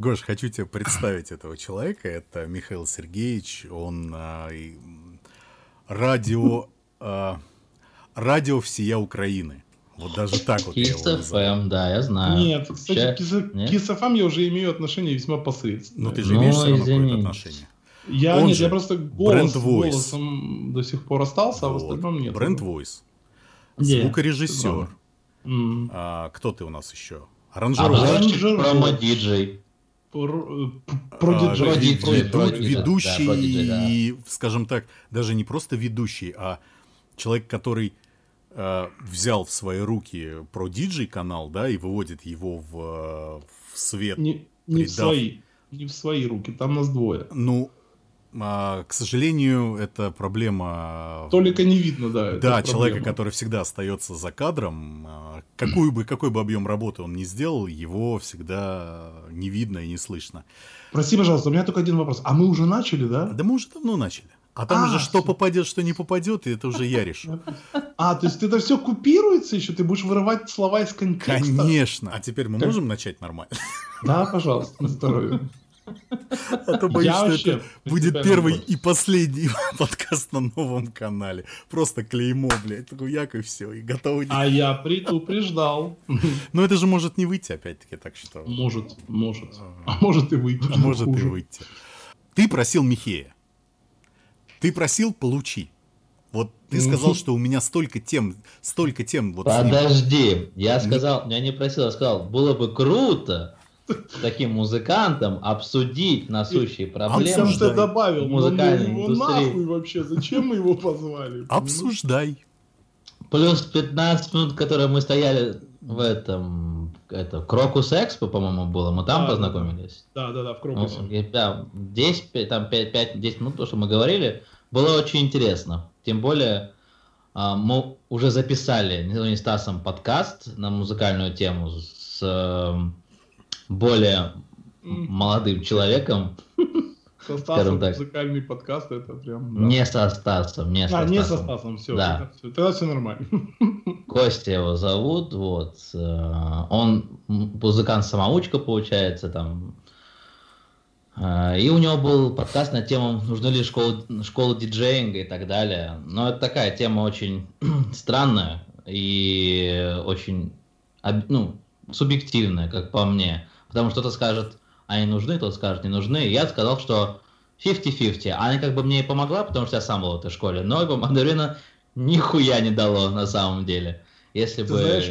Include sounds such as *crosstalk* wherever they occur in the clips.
Гош, хочу тебе представить этого человека. Это Михаил Сергеевич. Он а, радио, а, радио всея Украины. Вот даже так вот Kiss я его FM, да, я знаю. Нет, кстати, Kiss, Нет? Kiss FM я уже имею отношение весьма посредственное. Ну ты же имеешь ну, все равно какое-то отношение. Я, Он нет, же, я просто голос, голосом до сих пор остался, вот. а в остальном нет. Бренд Voice. Звукорежиссер. Mm. А, кто ты у нас еще? Аранжировщик. Промо-диджей. Ведущий, скажем так, даже не просто ведущий, а человек, который э, взял в свои руки про диджей канал, да, и выводит его в, в свет. Не, не в свои, не в свои руки, там нас двое. Ну, а, к сожалению, это проблема... Только не видно, да. Да, человека, который всегда остается за кадром. А, какую бы, какой бы объем работы он ни сделал, его всегда не видно и не слышно. Прости, пожалуйста, у меня только один вопрос. А мы уже начали, да? Да мы уже давно начали. А там а, уже что попадет, что не попадет, и это уже я *laughs* решу. А, то есть это все купируется еще? Ты будешь вырывать слова из контекста? Конечно. А теперь мы можем начать нормально? Да, пожалуйста, на здоровье. А то боюсь, что это будет первый и последний *laughs* подкаст на новом канале. Просто клеймо, блядь, хуяк и все, и готовы. А я предупреждал. *laughs* Но это же может не выйти, опять-таки, так что... Может, может. А может и выйти. А может и выйти. Ты просил Михея. Ты просил, получи. Вот ты сказал, что у меня столько тем, столько тем. Вот Подожди, я сказал, я не просил, я сказал, было бы круто, таким музыкантом обсудить насущие проблемы. Он что добавил, музыкальной ну, индустрии. нахуй вообще, зачем мы его позвали? Обсуждай. Плюс 15 минут, которые мы стояли в этом, это, Крокус Экспо, по-моему, было, мы там да, познакомились. Да, да, да, в Крокусе. Ну, да, 10, там 5-10 минут, то, что мы говорили, было очень интересно. Тем более, а, мы уже записали не Стасом подкаст на музыкальную тему с более молодым человеком. Со Стасом так. музыкальный подкаст, это прям... Да. Не со Стасом, не со а, Стасом. не со Стасом, все, да. тогда, тогда все нормально. *laughs* Костя его зовут, вот. Э, он музыкант-самоучка, получается, там. Э, и у него был подкаст на тему, нужны ли школы, школы диджеинга и так далее. Но это такая тема очень *clears throat* странная и очень, ну, субъективная, как по мне. Потому что кто-то скажет, они нужны, кто-то скажет, не нужны. И я сказал, что 50-50. Она как бы мне и помогла, потому что я сам был в этой школе. Но его мандарина нихуя не дало на самом деле. Если ты бы... Знаешь,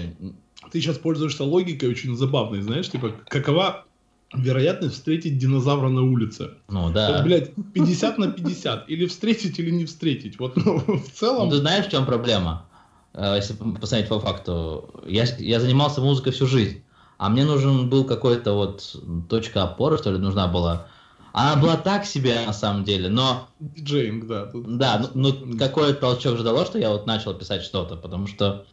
ты сейчас пользуешься логикой очень забавной, знаешь, типа, какова вероятность встретить динозавра на улице. Ну да. Вот, блядь, 50 на 50. Или встретить, или не встретить. Вот ну, в целом... Ну, ты знаешь, в чем проблема? Э, если посмотреть по факту. Я, я занимался музыкой всю жизнь а мне нужен был какой-то вот точка опоры, что ли, нужна была. Она была так себе на самом деле, но... Диджеинг, да. Тут... Да, ну, ну какой толчок же дало, что я вот начал писать что-то, потому что...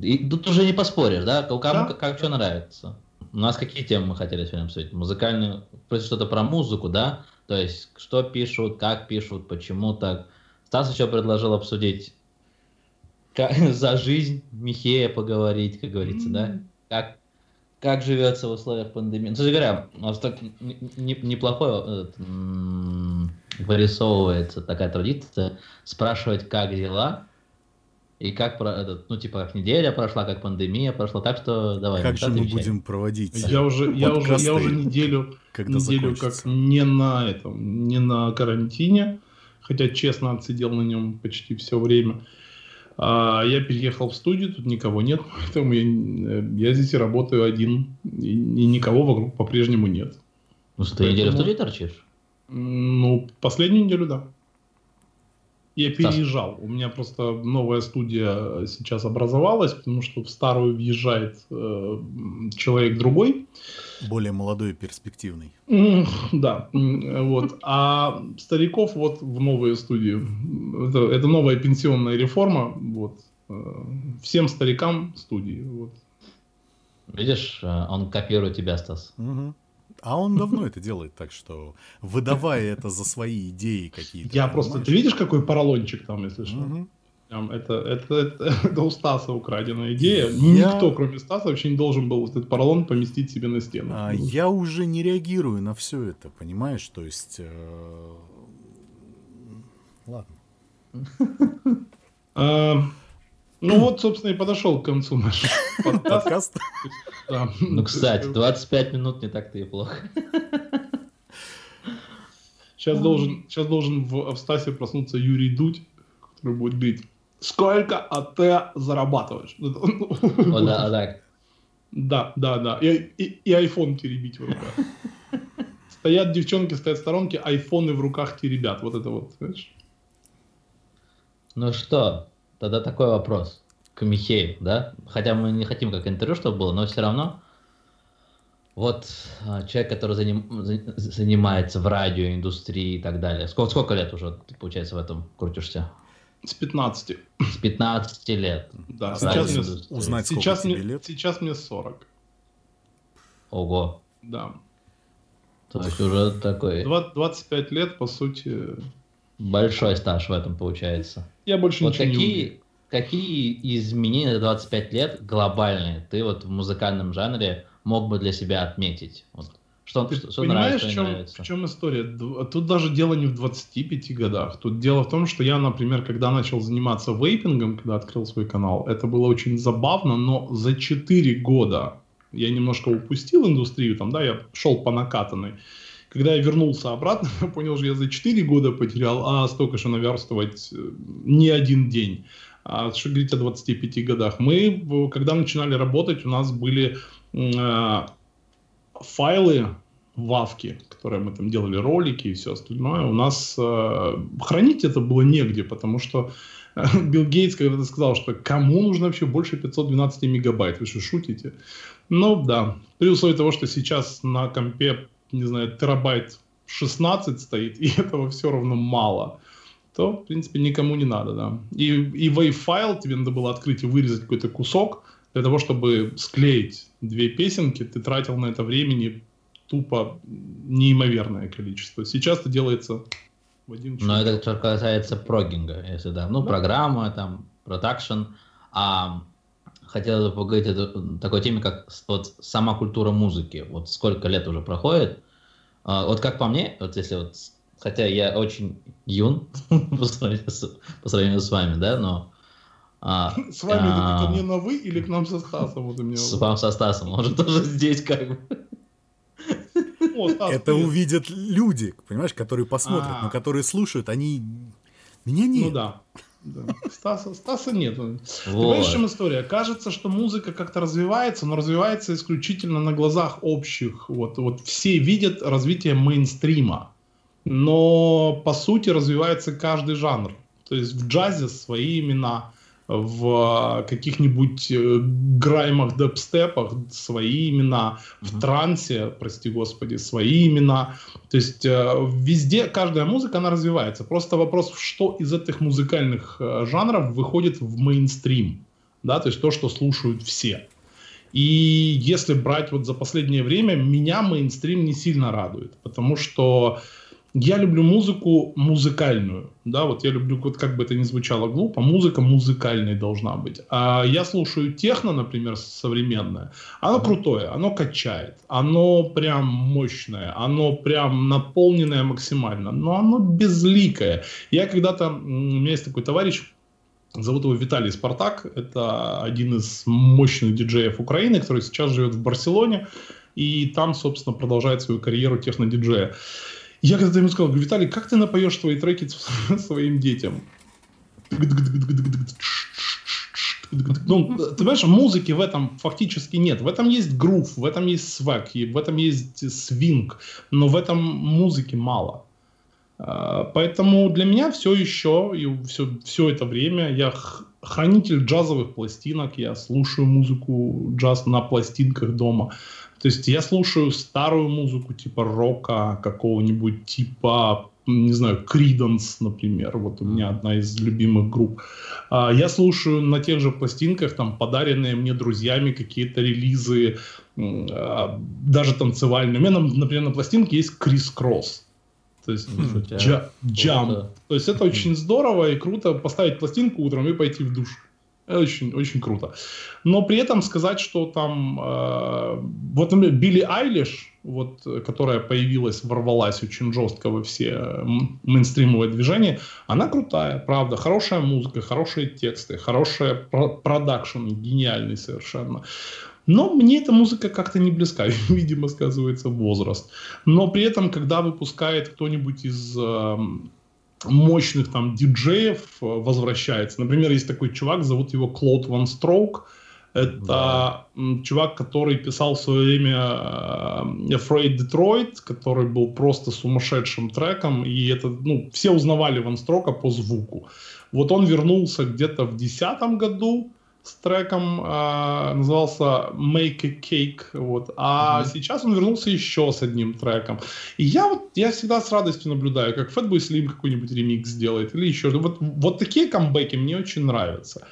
И тут уже не поспоришь, да, кому да? как, как что нравится. У нас какие темы мы хотели сегодня обсудить? Музыкальные, что-то про музыку, да? То есть, что пишут, как пишут, почему так. Стас еще предложил обсудить как, *laughs* за жизнь Михея поговорить, как говорится, mm-hmm. да? Как как живется в условиях пандемии. Ну, кстати говоря, у нас так неплохое вырисовывается такая традиция спрашивать, как дела, и как про этот, ну типа как неделя прошла, как пандемия прошла, так что давай. Как же мы будем проводить? Я уже, я уже, я уже неделю, когда неделю как не на этом, не на карантине, хотя честно отсидел на нем почти все время. А я переехал в студию, тут никого нет, *laughs* поэтому я, э, я здесь работаю один, и, и никого вокруг по-прежнему нет. Ну, ты поэтому... неделю в студии торчишь? Ну, последнюю неделю, да. Я переезжал. У меня просто новая студия сейчас образовалась, потому что в старую въезжает э, человек другой. Более молодой и перспективный. Да, вот. А стариков вот в новую студию. Это, это новая пенсионная реформа. Вот. Э, всем старикам студии. Вот. Видишь, э, он копирует тебя, Стас. Угу. А он давно это делает, так что выдавая это за свои идеи какие-то. Я просто... Ты видишь, какой поролончик там, если что? Это, это, это, *laughs* это у Стаса украденная идея. Я... Никто, кроме Стаса, вообще не должен был этот поролон поместить себе на стену. А, я уже не реагирую на все это, понимаешь? То есть... Э... Ладно. *laughs* А, ну *clears throat* вот, собственно, и подошел к концу наш *laughs* подкаст. Ну, кстати, 25 минут не так-то и плохо. Сейчас должен, сейчас должен в, в Стасе проснуться Юрий Дудь, который будет говорить, сколько АТ зарабатываешь? *laughs* О, да, так. Да, да, да. И, и, и iPhone теребить в руках. Стоят девчонки, стоят в сторонке, айфоны в руках теребят. Вот это вот, знаешь. Ну что, тогда такой вопрос к Михею, да? Хотя мы не хотим как интервью, чтобы было, но все равно вот а, человек, который заним, занимается в радиоиндустрии и так далее. Сколько, сколько лет уже, получается, в этом крутишься? С 15. С 15 лет. Да, сейчас мне, узнать, сейчас, мне, лет? сейчас мне 40. Ого. Да. То есть уже такой... 20, 25 лет, по сути... Большой стаж в этом получается. Я больше вот ничего какие, не Какие изменения за 25 лет глобальные ты вот в музыкальном жанре мог бы для себя отметить? Вот. Что, Ты что, что понимаешь, нравится, в, чем, нравится? в чем история? Тут даже дело не в 25 годах. Тут дело в том, что я, например, когда начал заниматься вейпингом, когда открыл свой канал, это было очень забавно, но за 4 года я немножко упустил индустрию, там, да, я шел по накатанной. Когда я вернулся обратно, *laughs* я понял, что я за 4 года потерял, а столько же наверстывать э, не один день. А что говорить о 25 годах? Мы, когда начинали работать, у нас были э, файлы вавки, которые мы там делали ролики и все остальное, у нас э, хранить это было негде, потому что э, Билл Гейтс когда-то сказал, что кому нужно вообще больше 512 мегабайт, вы что, шутите? Ну да, при условии того, что сейчас на компе, не знаю, терабайт 16 стоит, *laughs* и этого все равно мало то, в принципе, никому не надо, да. И, и wave-файл тебе надо было открыть и вырезать какой-то кусок, для того, чтобы склеить две песенки, ты тратил на это времени тупо неимоверное количество. Сейчас это делается в один час. Но это что касается прогинга, если да. Ну, да. программа, там, продакшн. А хотел бы поговорить о такой теме, как вот сама культура музыки. Вот сколько лет уже проходит. А, вот как по мне, вот если вот хотя я очень юн *laughs* по сравнению с вами, да, но... А, *laughs* с вами а, это ко мне на вы или к нам со Стасом? Вот у меня с вам со Стасом, он же тоже здесь как бы. О, Стас, это привет. увидят люди, понимаешь, которые посмотрят, А-а-а. но которые слушают, они... Меня нет. Ну да. Да. Стаса, Стаса нет. Вот. Ты понимаешь, в чем история? Кажется, что музыка как-то развивается, но развивается исключительно на глазах общих. Вот, вот все видят развитие мейнстрима но по сути развивается каждый жанр. То есть в джазе свои имена, в каких-нибудь э, граймах, депстепах свои имена, в трансе, прости господи, свои имена. То есть э, везде каждая музыка, она развивается. Просто вопрос, что из этих музыкальных э, жанров выходит в мейнстрим. Да, то есть то, что слушают все. И если брать вот за последнее время, меня мейнстрим не сильно радует, потому что я люблю музыку музыкальную, да, вот я люблю, вот как бы это ни звучало глупо, музыка музыкальной должна быть. А я слушаю техно, например, современное, оно крутое, оно качает, оно прям мощное, оно прям наполненное максимально, но оно безликое. Я когда-то, у меня есть такой товарищ, Зовут его Виталий Спартак. Это один из мощных диджеев Украины, который сейчас живет в Барселоне. И там, собственно, продолжает свою карьеру техно-диджея. Я когда-то ему сказал, Виталий, как ты напоешь твои треки *laughs* своим детям? Ну, ты понимаешь, музыки в этом фактически нет. В этом есть грув, в этом есть свек, в этом есть свинг, но в этом музыки мало. А, поэтому для меня все еще, и все, все это время я хранитель джазовых пластинок, я слушаю музыку джаз на пластинках дома. То есть я слушаю старую музыку типа рока, какого-нибудь типа не знаю, Криденс, например, вот у меня одна из любимых групп. А, я слушаю на тех же пластинках, там, подаренные мне друзьями какие-то релизы, а, даже танцевальные. У меня, например, на пластинке есть Крис Кросс. То есть джа, джам. То есть это очень здорово и круто поставить пластинку утром и пойти в душ. Это очень, очень круто. Но при этом сказать, что там... Э, вот, например, Билли Айлиш, вот, которая появилась, ворвалась очень жестко во все мейнстримовые движения, она крутая, правда. Хорошая музыка, хорошие тексты, хороший продакшн, гениальный совершенно. Но мне эта музыка как-то не близка, *laughs* видимо, сказывается возраст. Но при этом, когда выпускает кто-нибудь из э, мощных там диджеев э, возвращается, например, есть такой чувак, зовут его Клод Ван Строук, это да. чувак, который писал в свое время э, Afraid Detroit, который был просто сумасшедшим треком, и это, ну, все узнавали Ван Строка по звуку. Вот он вернулся где-то в 2010 году, с треком, э, назывался Make a Cake, вот, а mm-hmm. сейчас он вернулся еще с одним треком. И я вот, я всегда с радостью наблюдаю, как Fatboy Slim какой-нибудь ремикс сделает или еще что Вот, вот такие камбэки мне очень нравятся.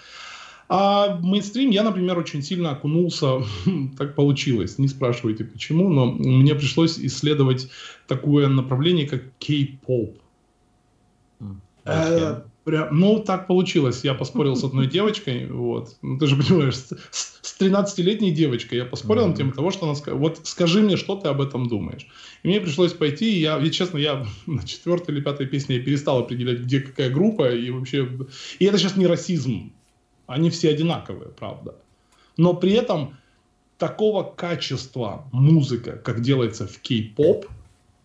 А мейнстрим я, например, очень сильно окунулся, *laughs* так получилось, не спрашивайте почему, но мне пришлось исследовать такое направление, как кей-поп. Mm. Прям, ну, так получилось. Я поспорил с *laughs* одной девочкой, вот. Ну, ты же понимаешь, с, с 13-летней девочкой я поспорил mm-hmm. на тему того, что она сказала, вот скажи мне, что ты об этом думаешь. И мне пришлось пойти, и я, и, честно, я *laughs* на четвертой или пятой песне я перестал определять, где какая группа, и вообще... И это сейчас не расизм. Они все одинаковые, правда. Но при этом такого качества музыка, как делается в кей-поп,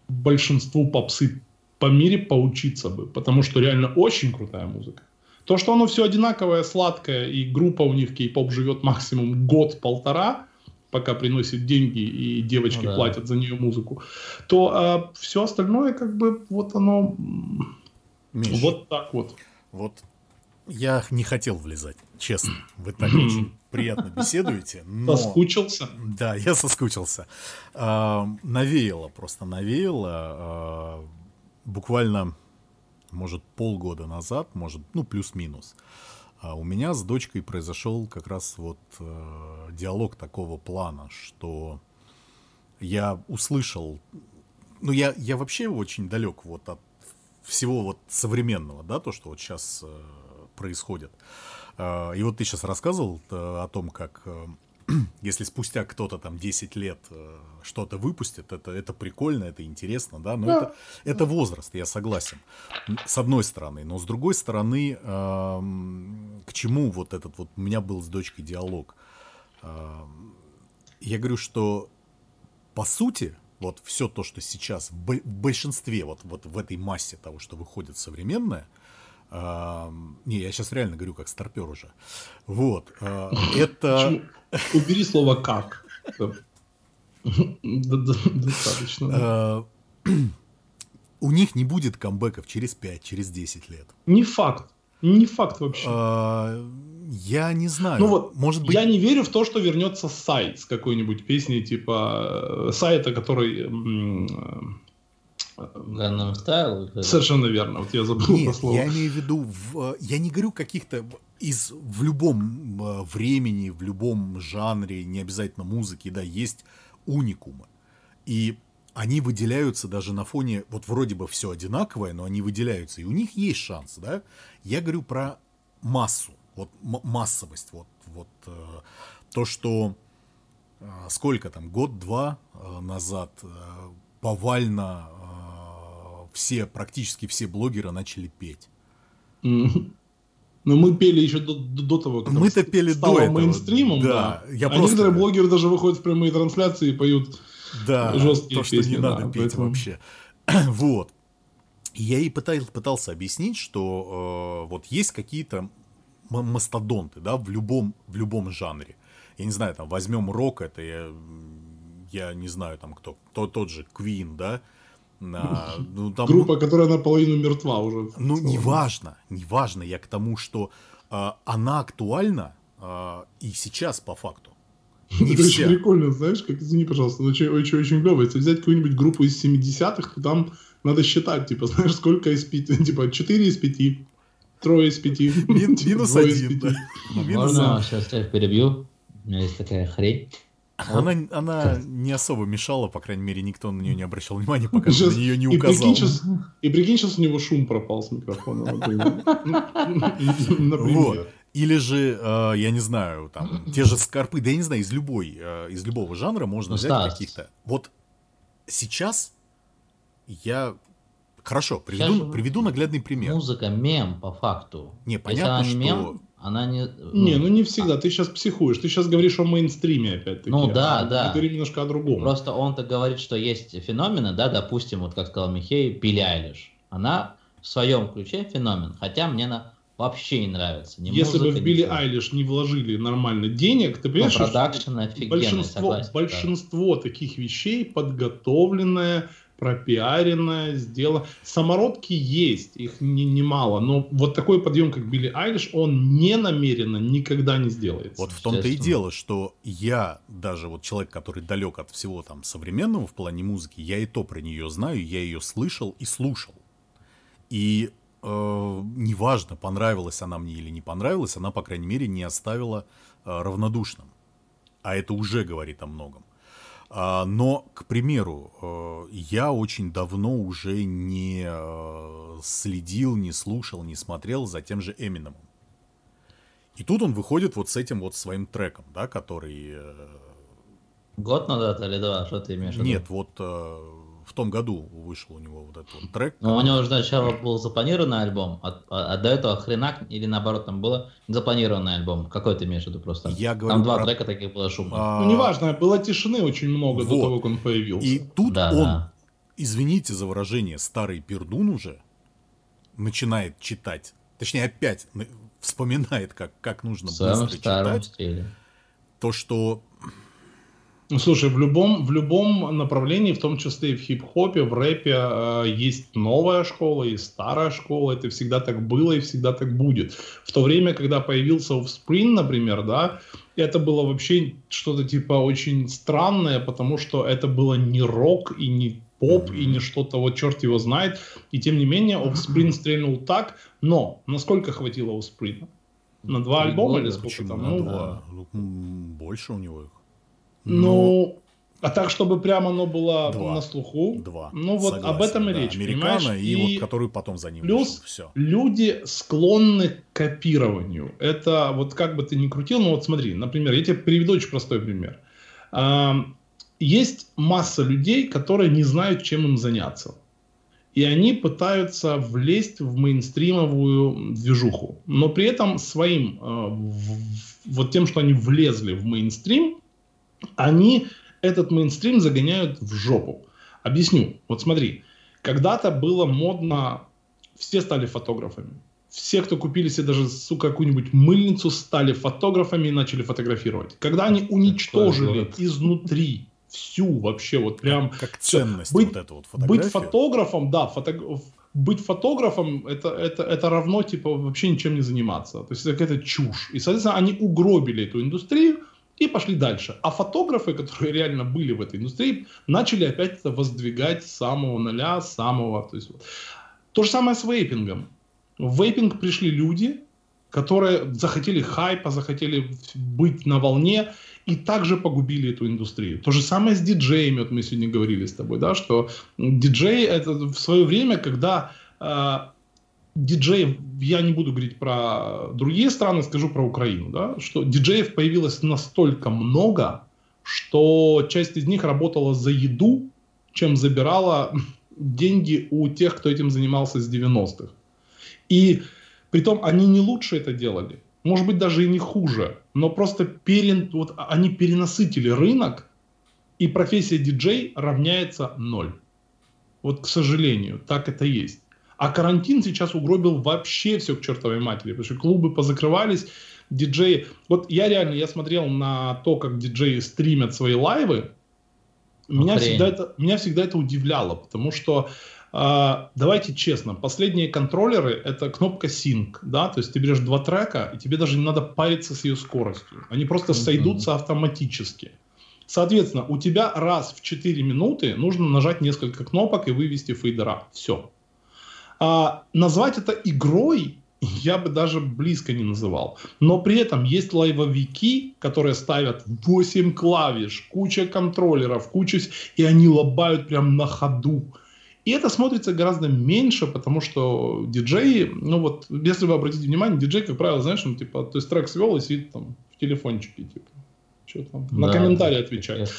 большинству попсы по мире поучиться бы, потому что реально очень крутая музыка. То, что оно все одинаковое, сладкое, и группа у них кей-поп живет максимум год-полтора, пока приносит деньги и девочки ну, да. платят за нее музыку, то а, все остальное как бы вот оно Миш, вот так вот. Вот я не хотел влезать, честно. Вы так *clears throat* очень приятно беседуете. Но... Соскучился? Да, я соскучился. А, навеяло, просто навеяло. Буквально, может, полгода назад, может, ну, плюс-минус, а у меня с дочкой произошел как раз вот э, диалог такого плана, что я услышал, ну, я, я вообще очень далек вот от всего вот современного, да, то, что вот сейчас э, происходит. Э, и вот ты сейчас рассказывал э, о том, как э, *clears throat* если спустя кто-то там 10 лет э, что-то выпустит, это, это прикольно, это интересно, да, но да. Это, это возраст, я согласен, с одной стороны, но с другой стороны, э, к чему вот этот вот, у меня был с дочкой диалог, э, я говорю, что по сути, вот все то, что сейчас в большинстве, вот, вот в этой массе того, что выходит современное, не, я сейчас реально говорю как старпер уже, вот, э, *laughs* это... Убери слово «как». *laughs* Достаточно. Э, *clears throat* у них не будет камбэков через 5, через 10 лет. Не факт. Не факт вообще. Э, я не знаю. Ну вот, может быть... Я не верю в то, что вернется сайт с какой-нибудь песней, типа э, сайта, который... Gangnam Style? Совершенно верно. Вот я забыл Нет, слово. я имею в виду, в, я не говорю каких-то из в любом времени, в любом жанре, не обязательно музыки, да, есть уникумы. И они выделяются даже на фоне, вот вроде бы все одинаковое, но они выделяются, и у них есть шанс, да. Я говорю про массу, вот массовость, вот, вот э, то, что э, сколько там, год-два э, назад э, повально э, все, практически все блогеры начали петь. Но мы пели еще до, до того, как Мы-то пели стало до этого. мейнстримом, да. да. Я а просто... некоторые блогеры даже выходят в прямые трансляции и поют да, жесткие то, что песни. не надо да, петь поэтому... вообще. *clears throat* вот. Я ей пытал, пытался объяснить, что э, вот есть какие-то мастодонты, да, в любом, в любом жанре. Я не знаю, там, возьмем рок, это я, я не знаю, там, кто, кто тот же Queen, да, а, ну, там, Группа, которая наполовину мертва уже. Ну, неважно, неважно. Я к тому, что а, она актуальна а, и сейчас по факту. *laughs* Не это все. очень прикольно, знаешь, как, извини, пожалуйста, но очень, очень, очень клево. Если взять какую-нибудь группу из 70-х, то там надо считать, типа, *laughs* знаешь, сколько из 5, типа, 4 из 5, трое из 5. Мин, *laughs* минус 1. Можно сейчас я перебью? У меня есть такая хрень. Она, она не особо мешала, по крайней мере, никто на нее не обращал внимания, пока сейчас, на нее не указал. И прикинь, сейчас, и прикинь, сейчас у него шум пропал с микрофона. *laughs* Вот. Или же, э, я не знаю, там, те же скорпы, да я не знаю, из любой, э, из любого жанра можно взять каких-то. Вот сейчас я Хорошо, приведу, приведу наглядный пример. Музыка мем по факту. Не, понятно, что... мем, она не... Не, ну не всегда. Ты сейчас психуешь. Ты сейчас говоришь о мейнстриме опять-таки. Ну да, а да. Ты говоришь немножко о другом. Просто он-то говорит, что есть феномены, да, допустим, вот как сказал Михей, Билли Айлиш. Она в своем ключе феномен, хотя мне она вообще не нравится. Ни Если музыка, бы в Билли. Айлиш не вложили нормально денег, ты понимаешь, ну, офигенный, большинство, согласен, большинство таких вещей подготовленное, пропиаренное, сделано. Самородки есть, их не, немало, но вот такой подъем, как Билли Айлиш, он не намеренно никогда не сделается. Вот в том-то и дело, что я, даже вот человек, который далек от всего там современного в плане музыки, я и то про нее знаю, я ее слышал и слушал. И э, неважно, понравилась она мне или не понравилась, она, по крайней мере, не оставила э, равнодушным. А это уже говорит о многом. А, но, к примеру, э, я очень давно уже не э, следил, не слушал, не смотрел за тем же Эминемом. И тут он выходит вот с этим вот своим треком, да, который... э, Год назад или два? Что ты имеешь в виду? Нет, вот году вышел у него вот этот вот трек. Ну, у него уже сначала был запланированный альбом, а, а- а до этого хренак, или наоборот, там было запланированный альбом. Какой ты имеешь в виду просто? Я говорю Там два про- трека таких было шумно. А, Ну, неважно, было тишины очень много до Вот. того, как он появился. И тут Да, он, да. извините за выражение, старый пердун уже начинает читать. Точнее, опять на- вспоминает, как, как нужно быстро читать. стиле. То, что слушай, в любом, в любом направлении, в том числе и в хип-хопе, в рэпе, э, есть новая школа, есть старая школа. Это всегда так было и всегда так будет. В то время, когда появился Offspring, например, да, это было вообще что-то типа очень странное, потому что это было не рок и не поп, и не что-то, вот черт его знает. И тем не менее, Offspring стрельнул так. Но насколько хватило Offspring? На два альбома или сколько там? Ну, два? Ну, больше у него их. Ну, а так, чтобы прямо оно было Два. на слуху. Два. Ну, вот Согласен, об этом и да. речь, Американо и, И вот которую потом за ним плюс все. люди склонны к копированию. Это вот как бы ты ни крутил, но вот смотри, например, я тебе приведу очень простой пример. Есть масса людей, которые не знают, чем им заняться. И они пытаются влезть в мейнстримовую движуху. Но при этом своим, э, вот тем, что они влезли в мейнстрим, они этот мейнстрим загоняют в жопу. Объясню. Вот смотри, когда-то было модно, все стали фотографами. Все, кто купили себе даже, сука, какую-нибудь мыльницу, стали фотографами и начали фотографировать. Когда они уничтожили город. изнутри всю вообще вот прям Как всё. ценность Быть- вот эта вот фотография. быть фотографом, да, фото- быть фотографом это, это, это равно типа вообще ничем не заниматься. То есть это какая-то чушь. И, соответственно, они угробили эту индустрию и пошли дальше. А фотографы, которые реально были в этой индустрии, начали опять это воздвигать с самого нуля, с самого... То, есть, вот. то же самое с вейпингом. В вейпинг пришли люди, которые захотели хайпа, захотели быть на волне, и также погубили эту индустрию. То же самое с диджеями, вот мы сегодня говорили с тобой, да, что диджей это в свое время, когда э, диджеев, я не буду говорить про другие страны, скажу про Украину, да, что диджеев появилось настолько много, что часть из них работала за еду, чем забирала деньги у тех, кто этим занимался с 90-х. И притом они не лучше это делали, может быть даже и не хуже, но просто перен, вот они перенасытили рынок, и профессия диджей равняется ноль. Вот, к сожалению, так это есть. А карантин сейчас угробил вообще все к чертовой матери, потому что клубы позакрывались, диджеи... Вот я реально, я смотрел на то, как диджеи стримят свои лайвы, меня Охрень. всегда, это, меня всегда это удивляло, потому что а, давайте честно, последние контроллеры это кнопка Sync, да, то есть ты берешь два трека, и тебе даже не надо париться с ее скоростью. Они просто Мгм. сойдутся автоматически. Соответственно, у тебя раз в 4 минуты нужно нажать несколько кнопок и вывести фейдера. Все. А, назвать это игрой я бы даже близко не называл. Но при этом есть лайвовики, которые ставят 8 клавиш, куча контроллеров, куча... И они лобают прям на ходу. И это смотрится гораздо меньше, потому что диджеи, ну вот, если вы обратите внимание, диджей, как правило, знаешь, он типа, то есть трек свел и сидит там в телефончике, типа, что там, да, на комментарии отвечает.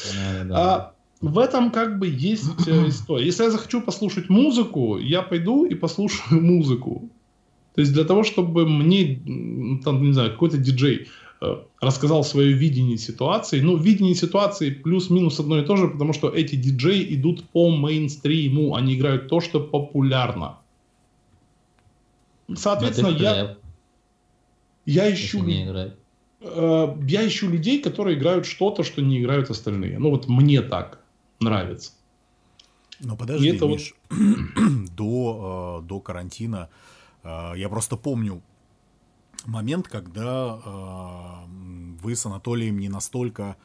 Да. А в этом как бы есть э, *clears throat* история. Если я захочу послушать музыку, я пойду и послушаю *laughs* музыку. То есть для того, чтобы мне, там, не знаю, какой-то диджей э, рассказал свое видение ситуации. Ну, видение ситуации плюс-минус одно и то же, потому что эти диджеи идут по мейнстриму, они играют то, что популярно. Соответственно, я, я ищу... Э, я ищу людей, которые играют что-то, что не играют остальные. Ну вот мне так нравится. Но подожди, это Миш, вот... *clears throat* до, э, до карантина э, я просто помню момент, когда э, вы с Анатолием не настолько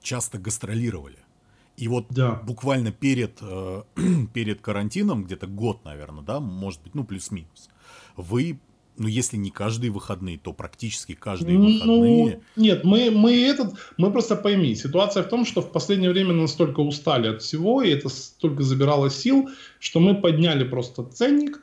часто гастролировали. И вот да. буквально перед, *clears throat* перед карантином, где-то год, наверное, да, может быть, ну, плюс-минус, вы ну, если не каждые выходные, то практически каждые ну, выходные. Нет, мы, мы этот, мы просто пойми, ситуация в том, что в последнее время настолько устали от всего, и это столько забирало сил, что мы подняли просто ценник,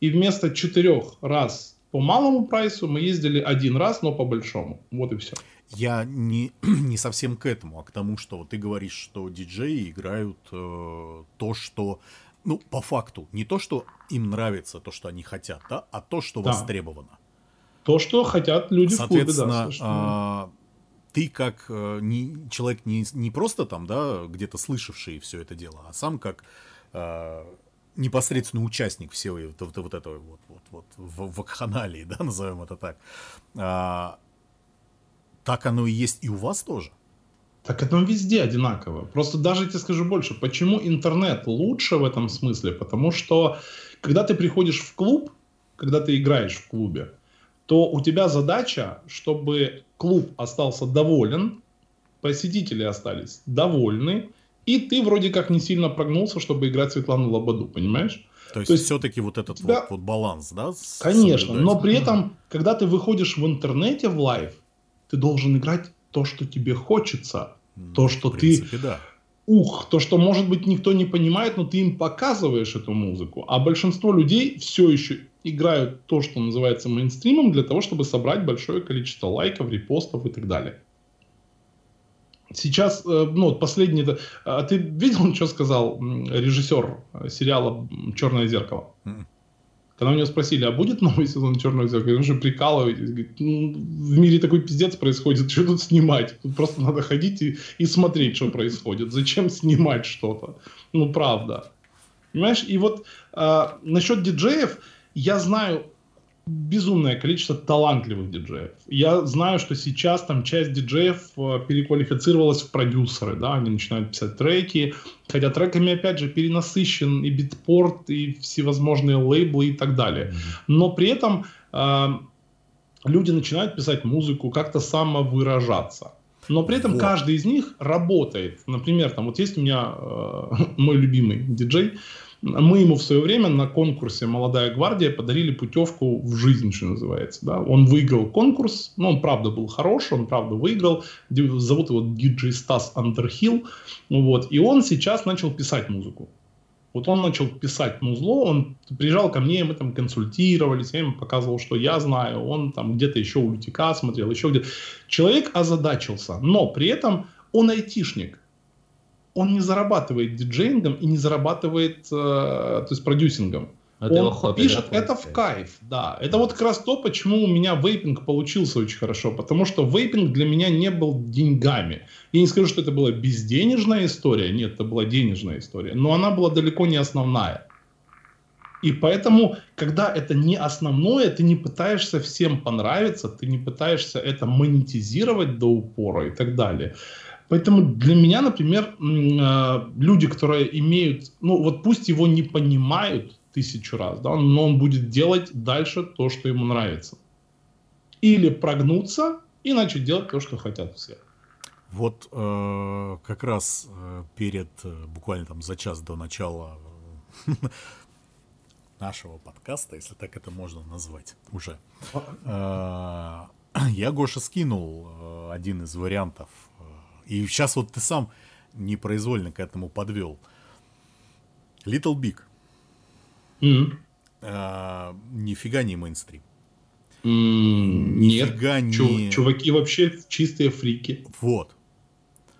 и вместо четырех раз по малому прайсу мы ездили один раз, но по большому. Вот и все. Я не, *clears throat* не совсем к этому, а к тому, что ты говоришь, что диджеи играют э, то, что ну, по факту, не то, что им нравится то, что они хотят, да, а то, что да. востребовано. То, что хотят люди Соответственно, в клубе, да. А, ты как а, не, человек не, не просто там, да, где-то слышавший все это дело, а сам как а, непосредственный участник всего вот, вот, вот этого вот, вот, вот в, в вакханалии, *laughs* да, назовем это так. А, так оно и есть и у вас тоже. Так это везде одинаково. Просто даже я тебе скажу больше. Почему интернет лучше в этом смысле? Потому что когда ты приходишь в клуб, когда ты играешь в клубе, то у тебя задача, чтобы клуб остался доволен, посетители остались довольны, и ты вроде как не сильно прогнулся, чтобы играть Светлану Лободу, понимаешь? То есть, То есть все-таки вот этот тебя... вот, вот баланс, да? Конечно, но при этом, когда ты выходишь в интернете в live, ты должен играть то, что тебе хочется, то, что принципе, ты... Да. Ух, то, что, может быть, никто не понимает, но ты им показываешь эту музыку. А большинство людей все еще играют то, что называется мейнстримом, для того, чтобы собрать большое количество лайков, репостов и так далее. Сейчас, э, ну, последний... А ты видел, что сказал режиссер сериала «Черное зеркало»? Mm. Когда него спросили, а будет новый сезон Черного зеркала, он же прикалываетесь, говорит, ну, в мире такой пиздец происходит, *laughs* что тут снимать? Тут просто надо ходить и, и смотреть, что происходит. Зачем снимать что-то? Ну, правда. Понимаешь? И вот э, насчет диджеев, я знаю безумное количество талантливых диджеев. Я знаю, что сейчас там часть диджеев э, переквалифицировалась в продюсеры, да, они начинают писать треки, хотя треками, опять же, перенасыщен и битпорт, и всевозможные лейблы и так далее. Но при этом э, люди начинают писать музыку, как-то самовыражаться. Но при этом вот. каждый из них работает. Например, там вот есть у меня э, *laughs* мой любимый диджей, мы ему в свое время на конкурсе «Молодая гвардия» подарили путевку в жизнь, что называется. Да? Он выиграл конкурс, ну, он правда был хороший, он правда выиграл. Зовут его диджей Стас Андерхилл. Вот. И он сейчас начал писать музыку. Вот он начал писать музло, он приезжал ко мне, мы там консультировались, я ему показывал, что я знаю, он там где-то еще у Лютика смотрел, еще где-то. Человек озадачился, но при этом он айтишник он не зарабатывает диджеингом и не зарабатывает, э, то есть продюсингом. Это он его хобби, пишет да, это в кайф, да. Это вот как раз то, почему у меня вейпинг получился очень хорошо, потому что вейпинг для меня не был деньгами. Я не скажу, что это была безденежная история, нет, это была денежная история, но она была далеко не основная. И поэтому, когда это не основное, ты не пытаешься всем понравиться, ты не пытаешься это монетизировать до упора и так далее. Поэтому для меня, например, а, люди, которые имеют, ну вот пусть его не понимают тысячу раз, да, но он будет делать дальше то, что ему нравится. Или прогнуться и начать делать то, что хотят все. Вот э, как раз э, перед, э, буквально там за час до начала *laughs* нашего подкаста, если так это можно назвать уже. А, *clears throat* я Гоша скинул э, один из вариантов. И сейчас вот ты сам непроизвольно к этому подвел. Little Big. Mm-hmm. А, нифига не мейнстрим. Mm, Нифига нет, не... чуваки вообще чистые фрики. Вот.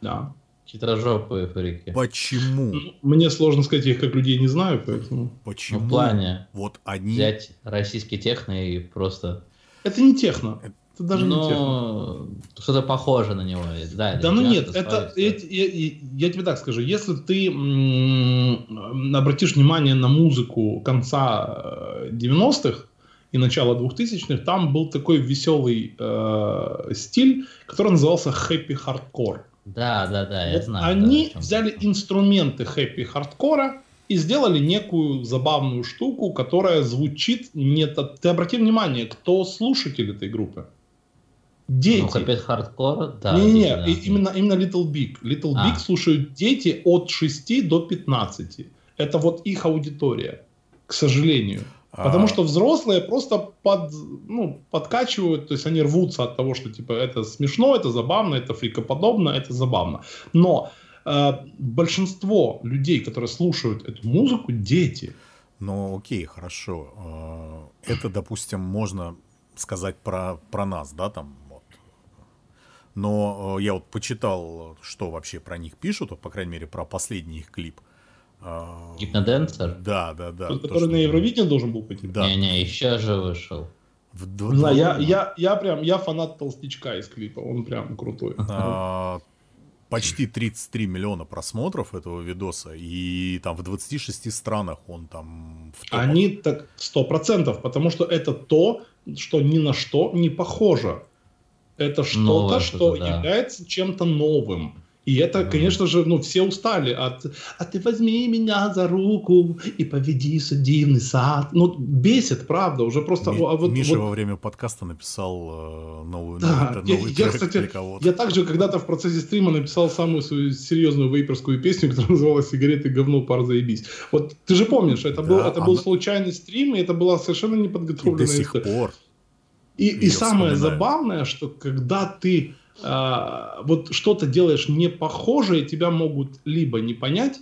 Да. Хитрожопые фрики. Почему? Мне сложно сказать, я их как людей не знаю, поэтому... Почему? В плане вот они... взять российский техно и просто... Это не техно. Это даже Но... не. Что-то похоже на него. Да, да ну нет, это, я, я, я тебе так скажу. Если ты м- обратишь внимание на музыку конца 90-х, э, и начала 2000-х, там был такой веселый э, стиль, который назывался hardcore. Да, да, да, я вот знаю. Они да, взяли инструменты хэппи хардкора и сделали некую забавную штуку, которая звучит не... Ты обрати внимание, кто слушатель этой группы? Дети. Ну, хэппи хардкора, да. Не-не, да. именно, именно Little Big. Little а. Big слушают дети от 6 до 15. Это вот их аудитория, к сожалению. Потому а. что взрослые просто под, ну, подкачивают, то есть они рвутся от того, что типа это смешно, это забавно, это фрикоподобно, это забавно. Но э, большинство людей, которые слушают эту музыку, дети. Ну окей, хорошо. А, это, допустим, можно сказать про, про нас, да, там. Но э, я вот почитал, что вообще про них пишут, по крайней мере, про последний их клип. А, Гипноденсер? Да, да, да. Тот, который на Евровидение должен был пойти? Да. Не-не, еще же вышел. В... Не знаю, я, я, я прям, я фанат Толстячка из клипа, он прям крутой. А, почти 33 миллиона просмотров этого видоса, и там в 26 странах он там в Они так, сто процентов, потому что это то, что ни на что не похоже. Это что-то, что да. является чем-то новым. И это, конечно же, ну, все устали от «А ты возьми меня за руку и поведи в дивный сад». Ну, бесит, правда, уже просто... Ми- а вот, Миша вот... во время подкаста написал э, новую, да, новый, новый я, трек кстати, для кого-то. Я также когда-то в процессе стрима написал самую свою серьезную вейперскую песню, *laughs* которая называлась «Сигареты, говно, пар, заебись». Вот ты же помнишь, это, да, был, это она... был случайный стрим, и это была совершенно неподготовленная и до сих история. пор. И, и самое забавное, что когда ты а, вот что-то делаешь не похожее, тебя могут либо не понять,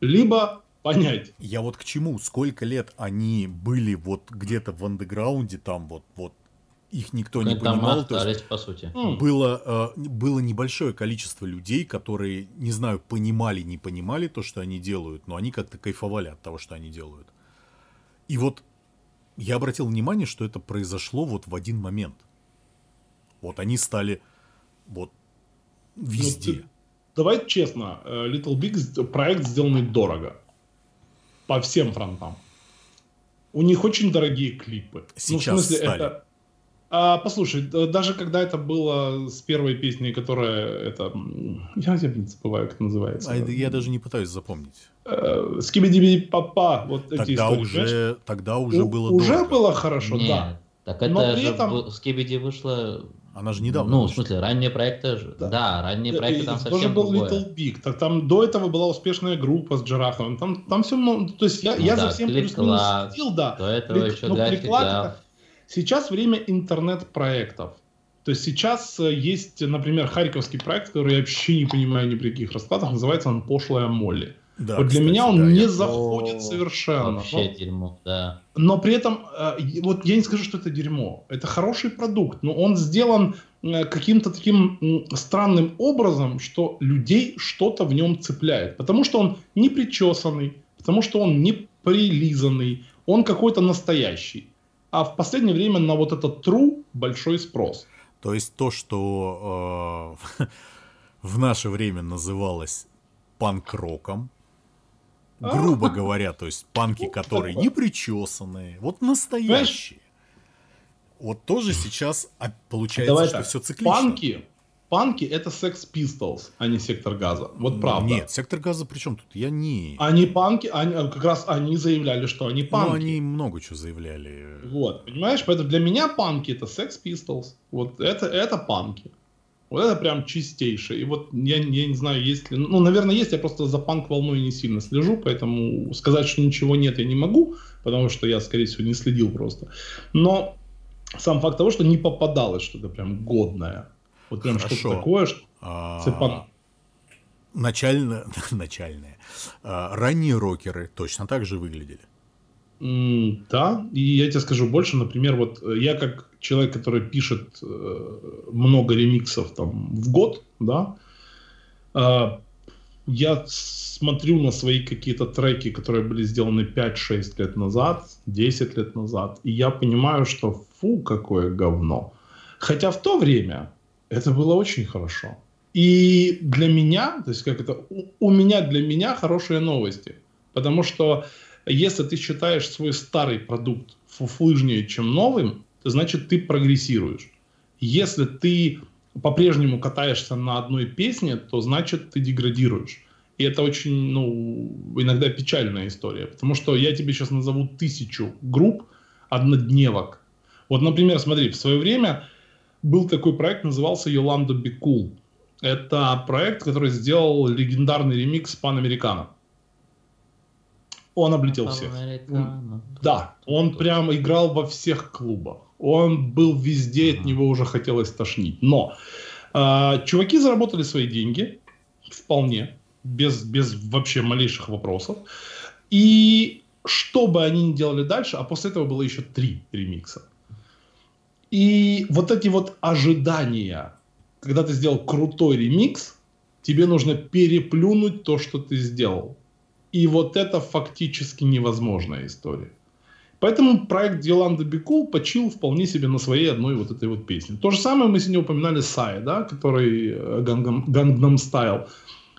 либо понять. Я вот к чему? Сколько лет они были вот где-то в андеграунде, там вот, вот их никто не понимал. То есть, по сути. Было, э, было небольшое количество людей, которые, не знаю, понимали, не понимали то, что они делают, но они как-то кайфовали от того, что они делают. И вот я обратил внимание, что это произошло вот в один момент – вот они стали вот везде. Ну, ты, давай честно, э, Little Big проект сделанный дорого. По всем фронтам. У них очень дорогие клипы. Сейчас ну, в смысле, стали. это... А, послушай, даже когда это было с первой песней, которая это... Я, я блин, забываю, как это называется. А, я даже не пытаюсь запомнить. Э, Скибиди папа, вот тогда эти истории, уже, Тогда уже было Уже дорого. было хорошо, Нет, да. Так это Но же этом... Скибиди вышла она же недавно. Ну, вышла. в смысле, ранние проекты, да, да ранние проекты там совсем был другое. Little Big. Так там до этого была успешная группа с Джараховым. Там, там все много. То есть я, ну, я да, за всем плюс-минус следил, да. До этого Клик, еще ну, график, да. Сейчас время интернет-проектов. То есть сейчас э, есть, например, харьковский проект, который я вообще не понимаю ни при каких раскладах, называется он «Пошлая Молли». Да, вот для кстати, меня он да, не заходит совершенно. Вообще но, дерьмо, да. Но при этом, э, вот я не скажу, что это дерьмо. Это хороший продукт, но он сделан э, каким-то таким странным образом, что людей что-то в нем цепляет. Потому что он не причесанный, потому что он не прилизанный, он какой-то настоящий. А в последнее время на вот этот true большой спрос. То есть то, что э, *laughs* в наше время называлось панк-роком, грубо говоря, то есть панки, которые не причесанные, вот настоящие. Вот тоже сейчас а, получается, Давай что так. все циклично. Панки, панки это Sex Pistols, а не Сектор Газа. Вот правда. Нет, Сектор Газа при чем тут? Я не... Они панки, они, как раз они заявляли, что они панки. Ну, они много чего заявляли. Вот, понимаешь? Поэтому для меня панки это Sex Pistols. Вот это, это панки. Вот это прям чистейшее. И вот я, я не знаю, есть ли... Ну, наверное, есть, я просто за панк-волной не сильно слежу, поэтому сказать, что ничего нет, я не могу, потому что я, скорее всего, не следил просто. Но сам факт того, что не попадалось что-то прям годное. Вот прям что-то такое, что... А... Цепан... Начально... *laughs* Начальное. А, ранние рокеры точно так же выглядели. Да, и я тебе скажу больше, например, вот э, я как человек, который пишет э, много ремиксов там в год, да, э, я смотрю на свои какие-то треки, которые были сделаны 5-6 лет назад, 10 лет назад, и я понимаю, что фу, какое говно. Хотя в то время это было очень хорошо. И для меня, то есть как это, у, меня для меня хорошие новости. Потому что если ты считаешь свой старый продукт фуфлыжнее, чем новым, значит ты прогрессируешь. Если ты по-прежнему катаешься на одной песне, то значит ты деградируешь. И это очень, ну, иногда печальная история. Потому что я тебе сейчас назову тысячу групп однодневок. Вот, например, смотри, в свое время был такой проект, назывался Yolanda Be Cool. Это проект, который сделал легендарный ремикс Панамерикана. Он облетел всех. Да, он прям играл во всех клубах. Он был везде, от него уже хотелось тошнить. Но э, чуваки заработали свои деньги, вполне, без, без вообще малейших вопросов. И что бы они ни делали дальше, а после этого было еще три ремикса. И вот эти вот ожидания, когда ты сделал крутой ремикс, тебе нужно переплюнуть то, что ты сделал. И вот это фактически невозможная история. Поэтому проект Yolanda Бекул почил вполне себе на своей одной вот этой вот песне. То же самое мы сегодня упоминали Сай, да, который Gangnam Style.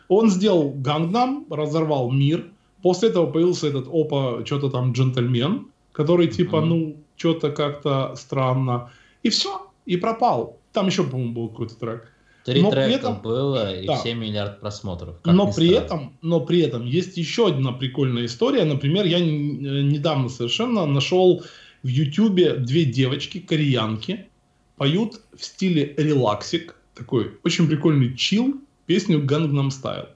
Он сделал Gangnam, разорвал мир. После этого появился этот опа, что-то там джентльмен, который типа, mm-hmm. ну, что-то как-то странно. И все, и пропал. Там еще, по-моему, был какой-то трек. Три но трека этом, было и да. 7 миллиард просмотров. Но при, этом, но при этом есть еще одна прикольная история. Например, я недавно совершенно нашел в Ютубе две девочки, кореянки, поют в стиле релаксик, такой очень прикольный чил, песню Gangnam Style.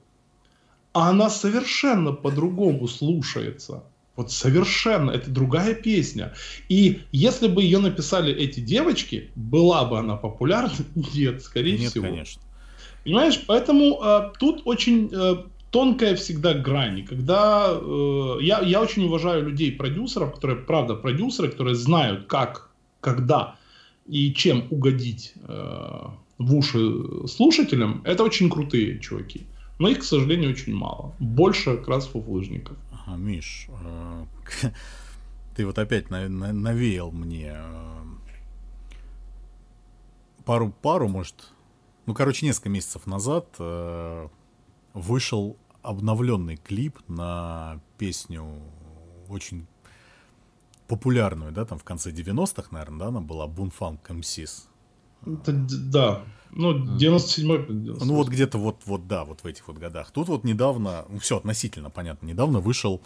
А она совершенно по-другому слушается. Вот совершенно, это другая песня. И если бы ее написали эти девочки, была бы она популярна? *laughs* Нет, скорее Нет, всего. конечно. Понимаешь, поэтому э, тут очень э, тонкая всегда грань. Когда э, я, я очень уважаю людей, продюсеров, которые, правда, продюсеры, которые знают, как, когда и чем угодить э, в уши слушателям. Это очень крутые чуваки. Но их, к сожалению, очень мало. Больше как раз фуфлыжников. Ага, Миш, э, *laughs* ты вот опять навеял мне э, пару, пару, может, ну, короче, несколько месяцев назад э, вышел обновленный клип на песню очень популярную, да, там в конце 90-х, наверное, да, она была Бунфанк МСИС. Да, ну, 97-й. Ну, вот где-то вот, вот, да, вот в этих вот годах. Тут вот недавно, ну, все относительно понятно, недавно вышел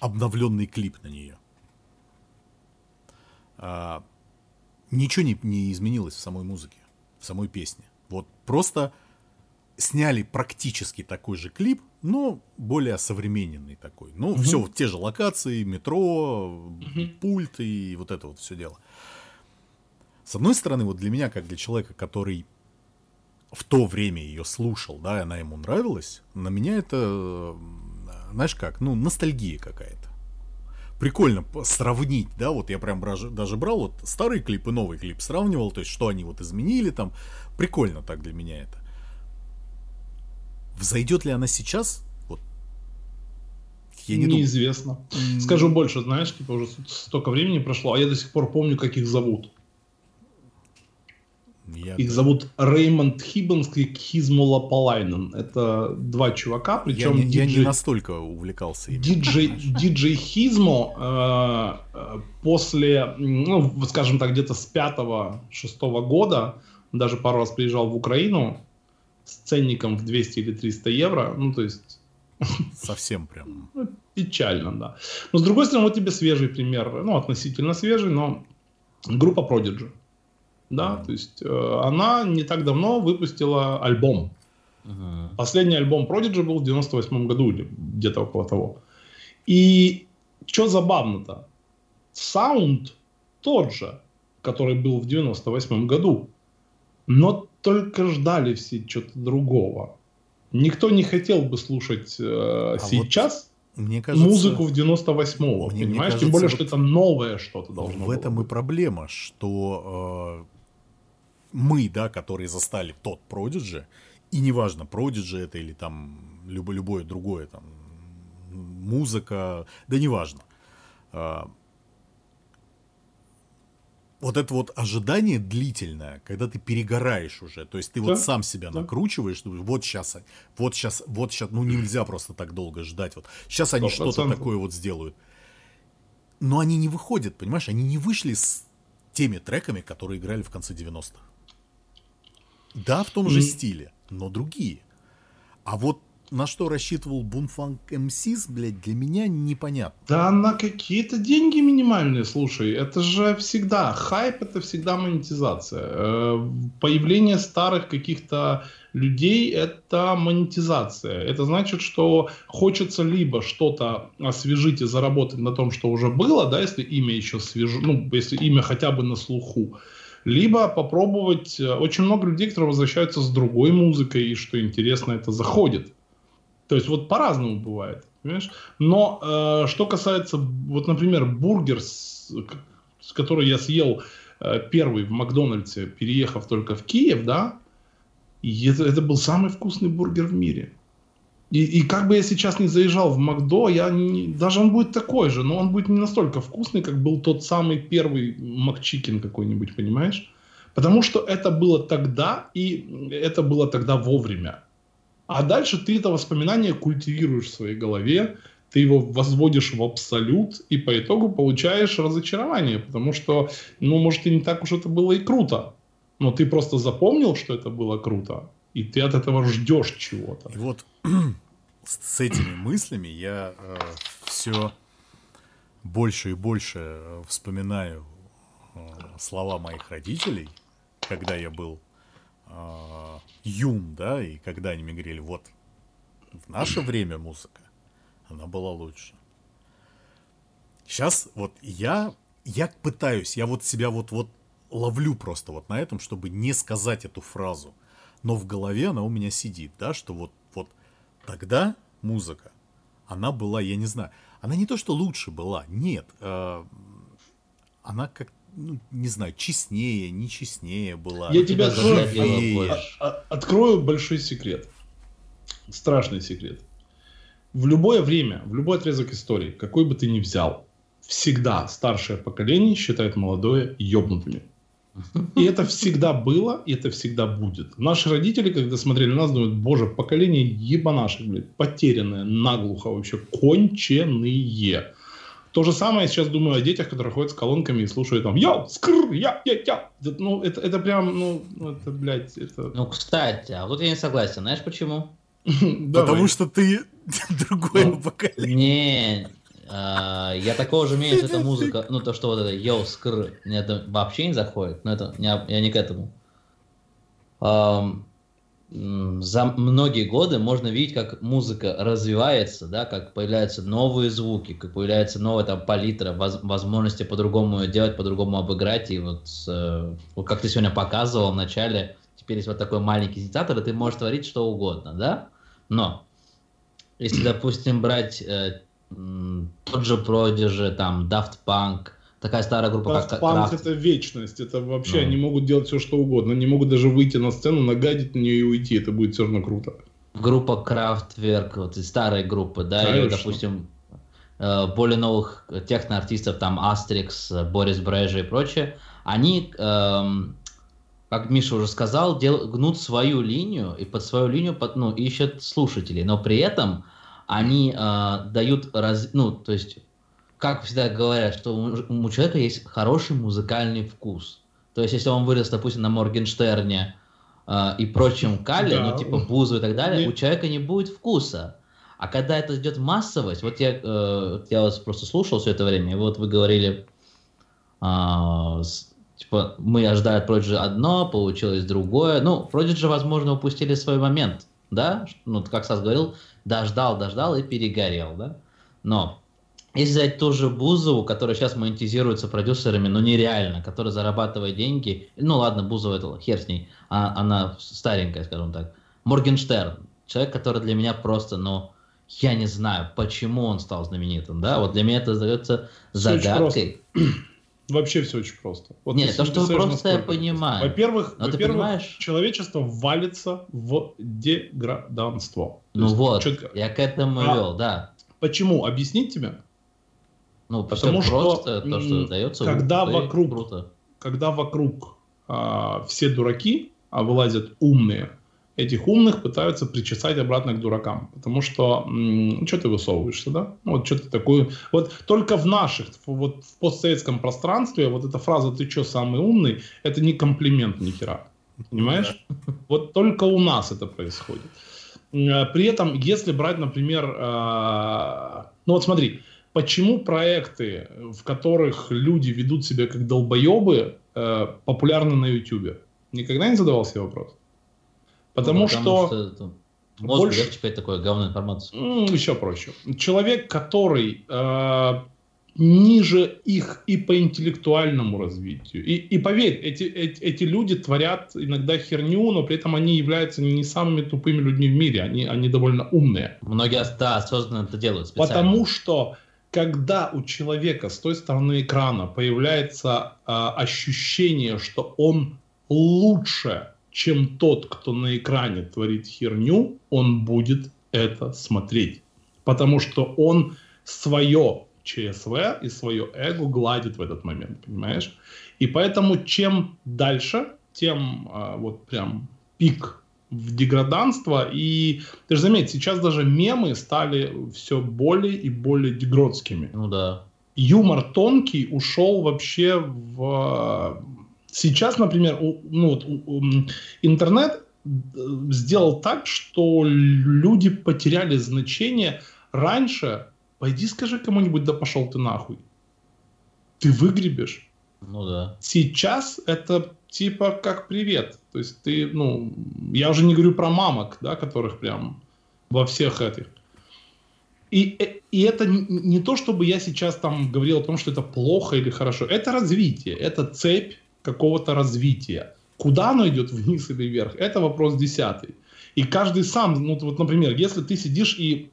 обновленный клип на нее. А, ничего не, не изменилось в самой музыке, в самой песне. Вот просто сняли практически такой же клип, но более современный такой. Ну, угу. все, вот те же локации, метро, угу. пульт и вот это вот все дело. С одной стороны, вот для меня, как для человека, который в то время ее слушал, да, и она ему нравилась, на меня это, знаешь как, ну, ностальгия какая-то. Прикольно сравнить, да, вот я прям даже брал вот старый клип и новый клип сравнивал, то есть что они вот изменили там, прикольно так для меня это. Взойдет ли она сейчас? Вот. Я не Неизвестно. Дум... Скажу больше, знаешь, типа уже столько времени прошло, а я до сих пор помню, как их зовут. Я Их зовут Реймонд Хиббенс и Хизмула Палайнен. Это два чувака, причем... Я не, диджей, я не настолько увлекался ими. Диджей, диджей Хизмо э, э, после, ну, скажем так, где-то с пятого-шестого года, даже пару раз приезжал в Украину с ценником в 200 или 300 евро, ну, то есть... *laughs* Совсем прям. Ну, печально, да. Но, с другой стороны, вот тебе свежий пример, ну, относительно свежий, но группа Prodigy. Да, то есть э, она не так давно выпустила альбом. Uh-huh. Последний альбом Prodigy был в 98 году или где-то около того. И что забавно-то? Саунд тот же, который был в 98 году. Но только ждали все что-то другого. Никто не хотел бы слушать э, а сейчас вот мне кажется, музыку в 98-го, мне, понимаешь? Мне кажется, Тем более, вот что это новое что-то должно В этом быть. и проблема, что э, мы, да, которые застали тот Prodigy, и неважно, Prodigy это или там любо, любое другое, там, музыка, да неважно. Э, вот это вот ожидание длительное, когда ты перегораешь уже, то есть ты да, вот сам себя да. накручиваешь, вот сейчас, вот сейчас, вот сейчас, ну нельзя просто так долго ждать, вот сейчас они что-то такое вот сделают. Но они не выходят, понимаешь, они не вышли с теми треками, которые играли в конце 90-х. Да, в том же mm. стиле, но другие. А вот на что рассчитывал Бунфанк МСИС, блядь, для меня непонятно. Да на какие-то деньги минимальные, слушай. Это же всегда, хайп это всегда монетизация. Э, появление старых каких-то людей это монетизация. Это значит, что хочется либо что-то освежить и заработать на том, что уже было, да, если имя еще свежо, ну, если имя хотя бы на слуху, либо попробовать... Э, очень много людей, которые возвращаются с другой музыкой, и что интересно, это заходит. То есть вот по-разному бывает, понимаешь? Но э, что касается, вот, например, бургер, с, с который я съел э, первый в Макдональдсе, переехав только в Киев, да, и это, это был самый вкусный бургер в мире. И, и как бы я сейчас не заезжал в Макдо, я не, даже он будет такой же, но он будет не настолько вкусный, как был тот самый первый Макчикен какой-нибудь, понимаешь? Потому что это было тогда, и это было тогда вовремя. А дальше ты это воспоминание культивируешь в своей голове, ты его возводишь в абсолют, и по итогу получаешь разочарование, потому что, ну, может, и не так уж это было и круто, но ты просто запомнил, что это было круто, и ты от этого ждешь чего-то. И вот *clears throat* с этими мыслями я э, все больше и больше э, вспоминаю э, слова моих родителей, когда я был э, юн, да, и когда они мне говорили, вот, в наше *clears throat* время музыка, она была лучше. Сейчас вот я, я пытаюсь, я вот себя вот, вот ловлю просто вот на этом, чтобы не сказать эту фразу. Но в голове она у меня сидит, да, что вот, вот тогда музыка, она была, я не знаю, она не то, что лучше была, нет, э, она как ну, не знаю, честнее, не честнее была. Я тебя открою, а, а, открою большой секрет. Страшный секрет. В любое время, в любой отрезок истории, какой бы ты ни взял, всегда старшее поколение считает молодое ёбнутыми. И это всегда было, и это всегда будет. Наши родители, когда смотрели на нас, думают, боже, поколение ебанашек, блядь, потерянное, наглухо вообще, конченые. То же самое я сейчас думаю о детях, которые ходят с колонками и слушают там «Я, скр, я, я, я». Ну, это, это прям, ну, ну, это, блядь, это... Ну, кстати, а вот я не согласен. Знаешь почему? *laughs* Потому что ты *laughs* другое ну, поколение. Не, я такого же имею, что это музыка, ну, то, что вот это «Йоу, скр», мне это вообще не заходит, но это, я не к этому за многие годы можно видеть, как музыка развивается, да, как появляются новые звуки, как появляется новая там палитра, воз, возможности по-другому делать, по-другому обыграть. И вот, э, как ты сегодня показывал в начале, теперь есть вот такой маленький синтезатор, и ты можешь творить что угодно, да? Но если, допустим, брать э, тот же Prodigy, там, Daft Punk, такая старая группа, Daft как Punk это вечность, это вообще, ну. они могут делать все, что угодно, они могут даже выйти на сцену, нагадить на нее и уйти, это будет все равно круто. Группа Kraftwerk, вот из старой группы, да, Конечно. или, допустим, э, более новых техноартистов, там, Астрикс, Борис Брежа и прочее, они, эм, как Миша уже сказал, дел, гнут свою линию и под свою линию под, ну, ищут слушателей, но при этом они э, дают, раз, ну, то есть как всегда говорят, что у, человека есть хороший музыкальный вкус. То есть, если он вырос, допустим, на Моргенштерне э, и прочем *laughs* Кале, да. ну, типа Бузу и так далее, Нет. у человека не будет вкуса. А когда это идет массовость, вот я, э, я вас просто слушал все это время, и вот вы говорили, э, Типа, мы ожидали от Prodigy одно, получилось другое. Ну, Prodigy, возможно, упустили свой момент, да? Ну, как Сас говорил, дождал, дождал и перегорел, да? Но если взять ту же Бузову, которая сейчас монетизируется продюсерами, ну нереально, которая зарабатывает деньги, ну ладно, Бузова это хер с ней, а, она старенькая, скажем так. Моргенштерн, человек, который для меня просто, ну, я не знаю, почему он стал знаменитым, да, вот для меня это остается загадкой. Вообще все очень просто. Вот Нет, то, что просто я понимаю. Во-первых, во понимаешь... человечество валится в деграданство. Ну есть, вот, четко... я к этому а вел, да. Почему? Объяснить тебе? Ну, потому что просто то, что дается, когда вокруг, круто. когда вокруг а, все дураки, а вылазят умные, этих умных пытаются причесать обратно к дуракам. Потому что, ну, что ты высовываешься, да? Ну, вот что ты такое... Вот только в наших, вот в постсоветском пространстве, вот эта фраза «ты что, самый умный?» это не комплимент ни хера. Понимаешь? Вот только у нас это происходит. Э, при этом, если брать, например, э, ну вот смотри, почему проекты, в которых люди ведут себя как долбоебы, э, популярны на YouTube? Никогда не задавал себе вопрос? Потому, ну, что... что мозг больше... легче такое говную информацию. Еще проще. Человек, который э, ниже их и по интеллектуальному развитию. И, и поверь, эти, эти, эти люди творят иногда херню, но при этом они являются не самыми тупыми людьми в мире. Они, они довольно умные. Многие да, осознанно это делают специально. Потому что когда у человека с той стороны экрана появляется э, ощущение, что он лучше чем тот, кто на экране творит херню, он будет это смотреть. Потому что он свое ЧСВ и свое эго гладит в этот момент, понимаешь? И поэтому чем дальше, тем а, вот прям пик в деграданство. И ты же заметь, сейчас даже мемы стали все более и более дегродскими. Ну да. Юмор тонкий ушел вообще в Сейчас, например, ну, вот, интернет э, сделал так, что люди потеряли значение. Раньше, пойди скажи кому-нибудь, да пошел ты нахуй. Ты выгребешь. Ну да. Сейчас это типа как привет. То есть ты, ну, я уже не говорю про мамок, да, которых прям во всех этих. И, э, и это не то, чтобы я сейчас там говорил о том, что это плохо или хорошо. Это развитие, это цепь какого-то развития. Куда оно идет, *laughs* вниз или вверх, это вопрос десятый. И каждый сам, ну вот, например, если ты сидишь и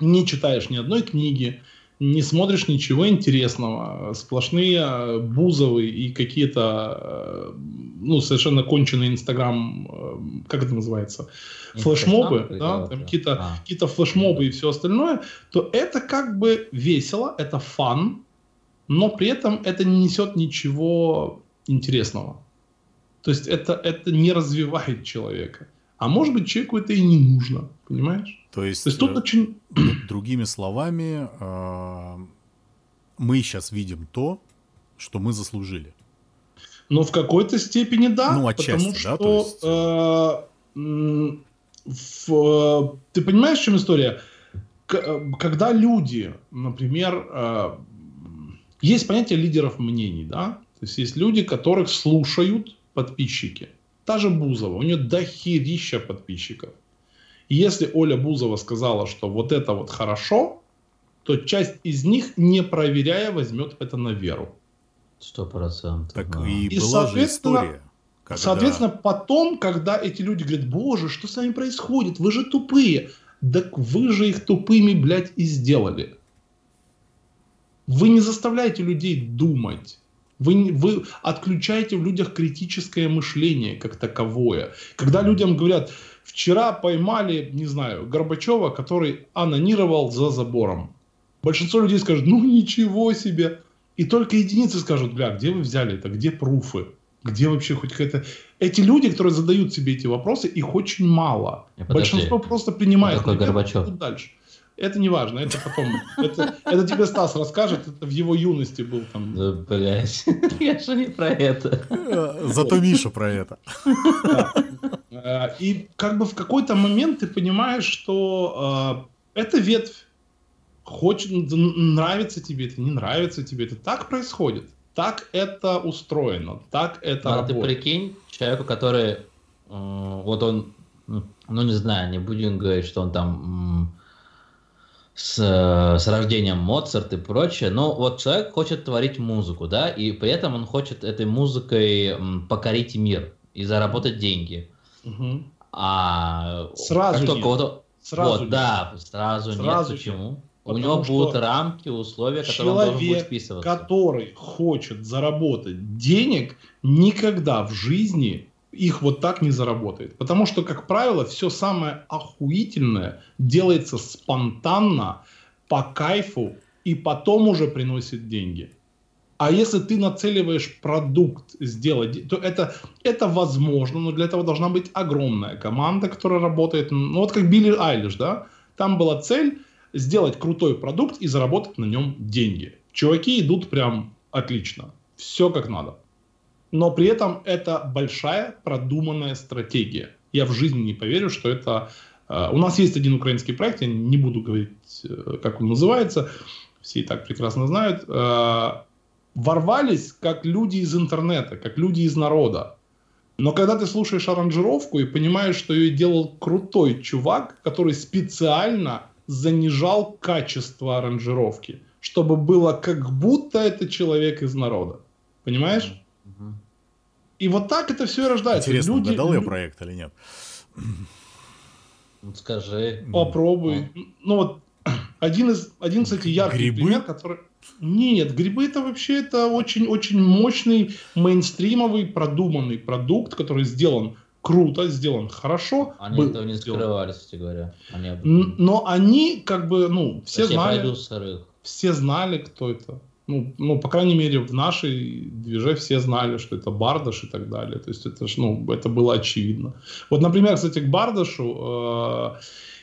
не читаешь ни одной книги, не смотришь ничего интересного, сплошные э, бузовы и какие-то, э, ну, совершенно конченые Инстаграм, э, как это называется, флешмобы, да, там какие-то а. какие флешмобы и все остальное, то это как бы весело, это фан, но при этом это не несет ничего интересного. То есть это, это не развивает человека. А может быть, человеку это и не нужно, понимаешь? То есть, То есть тут э, очень... другими словами, э, мы сейчас видим то, что мы заслужили. Но в какой-то степени да. Ну, отчасти, потому что, да? То есть... э, в, ты понимаешь, в чем история? К, э, когда люди, например, э, есть понятие лидеров мнений, да? То есть есть люди, которых слушают подписчики. Та же Бузова, у нее дохерища подписчиков. И если Оля Бузова сказала, что вот это вот хорошо, то часть из них, не проверяя, возьмет это на веру. Сто процентов. Так да. и, и была же история. Когда... Соответственно, потом, когда эти люди говорят, боже, что с вами происходит, вы же тупые. Так вы же их тупыми, блядь, и сделали. Вы не заставляете людей думать. Вы, вы отключаете в людях критическое мышление как таковое. Когда людям говорят, вчера поймали, не знаю, Горбачева, который анонировал за забором. Большинство людей скажут, ну ничего себе. И только единицы скажут, бля, где вы взяли это, где пруфы? Где вообще хоть какая-то... Эти люди, которые задают себе эти вопросы, их очень мало. Большинство просто принимает. Такой Горбачев. Дальше. Это не важно, это потом. Это, это тебе Стас расскажет, это в его юности был там. Да, блядь, *laughs* я же не про это. Зато Миша про это. Э, и как бы в какой-то момент ты понимаешь, что э, эта ветвь хочет, нравится тебе это, не нравится тебе это. Так происходит. Так это устроено, так это Но работает. ты прикинь, человеку, который, э, вот он, ну не знаю, не будем говорить, что он там с, с рождением Моцарт и прочее, но вот человек хочет творить музыку, да, и при этом он хочет этой музыкой покорить мир и заработать деньги. Угу. А сразу как только вот, сразу вот, нет. да, сразу, сразу нет. Почему? Нет. У него будут рамки, условия, которые он должен будет вписываться. который хочет заработать денег, никогда в жизни их вот так не заработает. Потому что, как правило, все самое охуительное делается спонтанно, по кайфу, и потом уже приносит деньги. А если ты нацеливаешь продукт сделать, то это, это возможно, но для этого должна быть огромная команда, которая работает. Ну вот как Билли Айлиш, да? Там была цель сделать крутой продукт и заработать на нем деньги. Чуваки идут прям отлично. Все как надо но при этом это большая продуманная стратегия. Я в жизни не поверю, что это... Э, у нас есть один украинский проект, я не буду говорить, э, как он называется, все и так прекрасно знают. Э, ворвались как люди из интернета, как люди из народа. Но когда ты слушаешь аранжировку и понимаешь, что ее делал крутой чувак, который специально занижал качество аранжировки, чтобы было как будто это человек из народа. Понимаешь? И вот так это все и рождается. Интересно, Люди... угадал я проект или нет? Ну, скажи. Попробуй. Ну, ну вот *clears throat* один из, один, кстати, яркий грибы? пример, который... Нет, грибы это вообще это очень-очень мощный, мейнстримовый, продуманный продукт, который сделан круто, сделан хорошо. Они был этого не скрывали, кстати говоря. Они Но они как бы, ну, все знали... Все знали, кто это ну, ну, по крайней мере, в нашей движе все знали, что это Бардаш и так далее. То есть это, ж, ну, это было очевидно. Вот, например, кстати, к Бардашу э,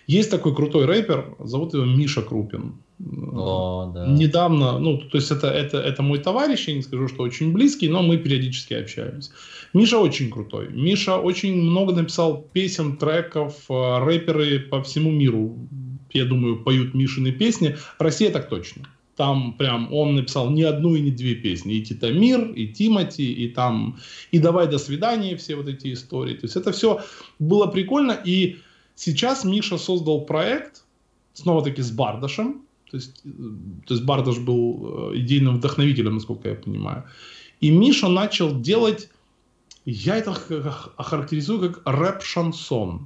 есть такой крутой рэпер, зовут его Миша Крупин. О, да. Недавно, ну, то есть это, это, это мой товарищ, я не скажу, что очень близкий, но мы периодически общаемся. Миша очень крутой. Миша очень много написал песен, треков, э, рэперы по всему миру, я думаю, поют Мишины песни. Россия так точно. Там прям он написал не одну и не две песни. И Титамир, и Тимати, и там, и «Давай до свидания», все вот эти истории. То есть это все было прикольно. И сейчас Миша создал проект, снова-таки с Бардашем. То есть, э, то есть Бардаш был э, идейным вдохновителем, насколько я понимаю. И Миша начал делать, я это охарактеризую как рэп-шансон.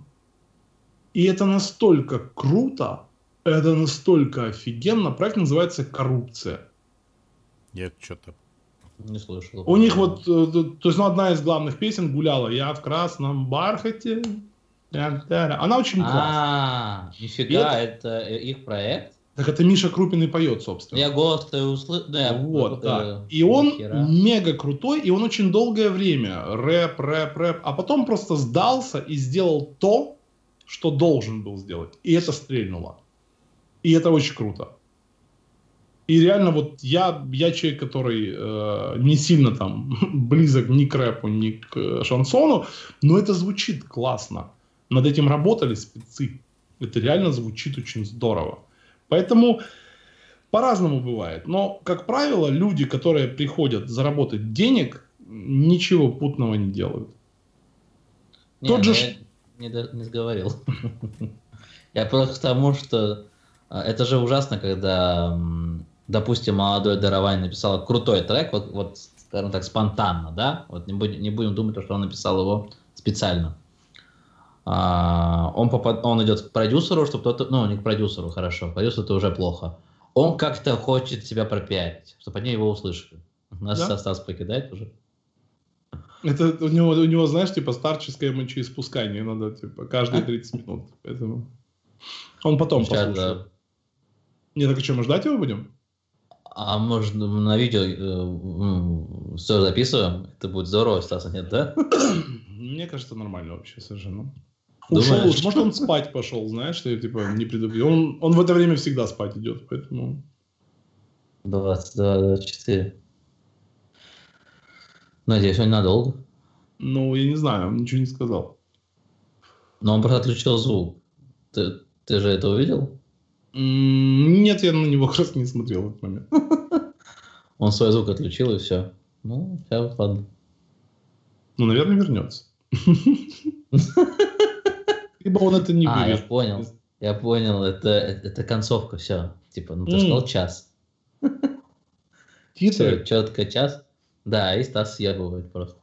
И это настолько круто, это настолько офигенно. Проект называется «Коррупция». Я что-то не слышал. У них вот, э, то есть, ну, одна из главных песен гуляла «Я в красном бархате». Она очень классная. А, нифига, это их проект? Так это Миша Крупин и поет, собственно. Я голос то услышал. Да, вот, да. И он мега крутой, и он очень долгое время рэп, рэп, рэп, а потом просто сдался и сделал то, что должен был сделать. И это стрельнуло. И это очень круто. И реально вот я, я человек, который э, не сильно там *laughs* близок ни к рэпу, ни к э, шансону, но это звучит классно. Над этим работали спецы. Это реально звучит очень здорово. Поэтому по-разному бывает. Но, как правило, люди, которые приходят заработать денег, ничего путного не делают. Не, Тот же... Я не, не сговорил. *laughs* Я просто к тому, что это же ужасно, когда, допустим, молодой Даровань написал крутой трек, вот, вот скажем так, спонтанно, да? Вот не будем, не будем думать, что он написал его специально. А, он, попад, он идет к продюсеру, чтобы кто-то, ну, не к продюсеру, хорошо, продюсер это уже плохо. Он как-то хочет себя пропиарить, чтобы они его услышали. Нас да? Стас покидает уже. Это у него, у него, знаешь, типа старческое мочеиспускание надо, типа, каждые 30 минут. Поэтому он потом Сейчас, послушает. Да. Не, так а что, мы ждать его будем? А может на видео э, все записываем? Это будет здорово, Стаса, нет, да? *coughs* Мне кажется, нормально вообще совершенно. Ушел, может он спать пошел, знаешь, что я типа не предупредил. Он, он в это время всегда спать идет, поэтому... 22, 24. Надеюсь, он надолго. Ну, я не знаю, он ничего не сказал. Но он просто отключил звук. Ты, ты же это увидел? Нет, я на него *laughs* как раз не смотрел в этот момент. *laughs* Он свой звук отключил и все. Ну, все, ладно. Ну, наверное, вернется. *laughs* Либо он это не А, я понял. Я понял, это, это концовка, все. Типа, ну ты сказал час. Все, четко час. Да, и Стас съебывает просто.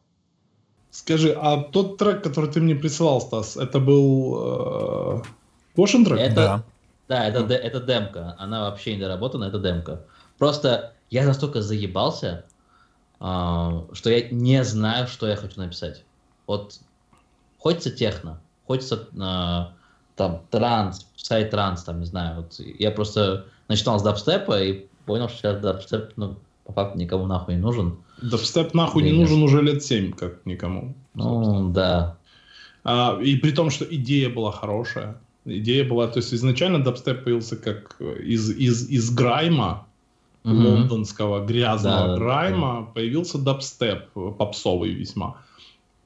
Скажи, а тот трек, который ты мне присылал, Стас, это был э, трек? Это, да. Да, это, это демка. Она вообще не доработана, это демка. Просто я настолько заебался, э, что я не знаю, что я хочу написать. Вот хочется техно, хочется э, там транс, сайт транс, там, не знаю. Вот я просто начинал с дабстепа и понял, что сейчас дабстеп, ну, по факту никому нахуй не нужен. Дабстеп нахуй не нужен уже лет 7, как никому. Ну, да. А, и при том, что идея была хорошая. Идея была, то есть изначально дабстеп появился как из, из, из грайма, угу. лондонского грязного да, грайма, да. появился дабстеп, попсовый весьма.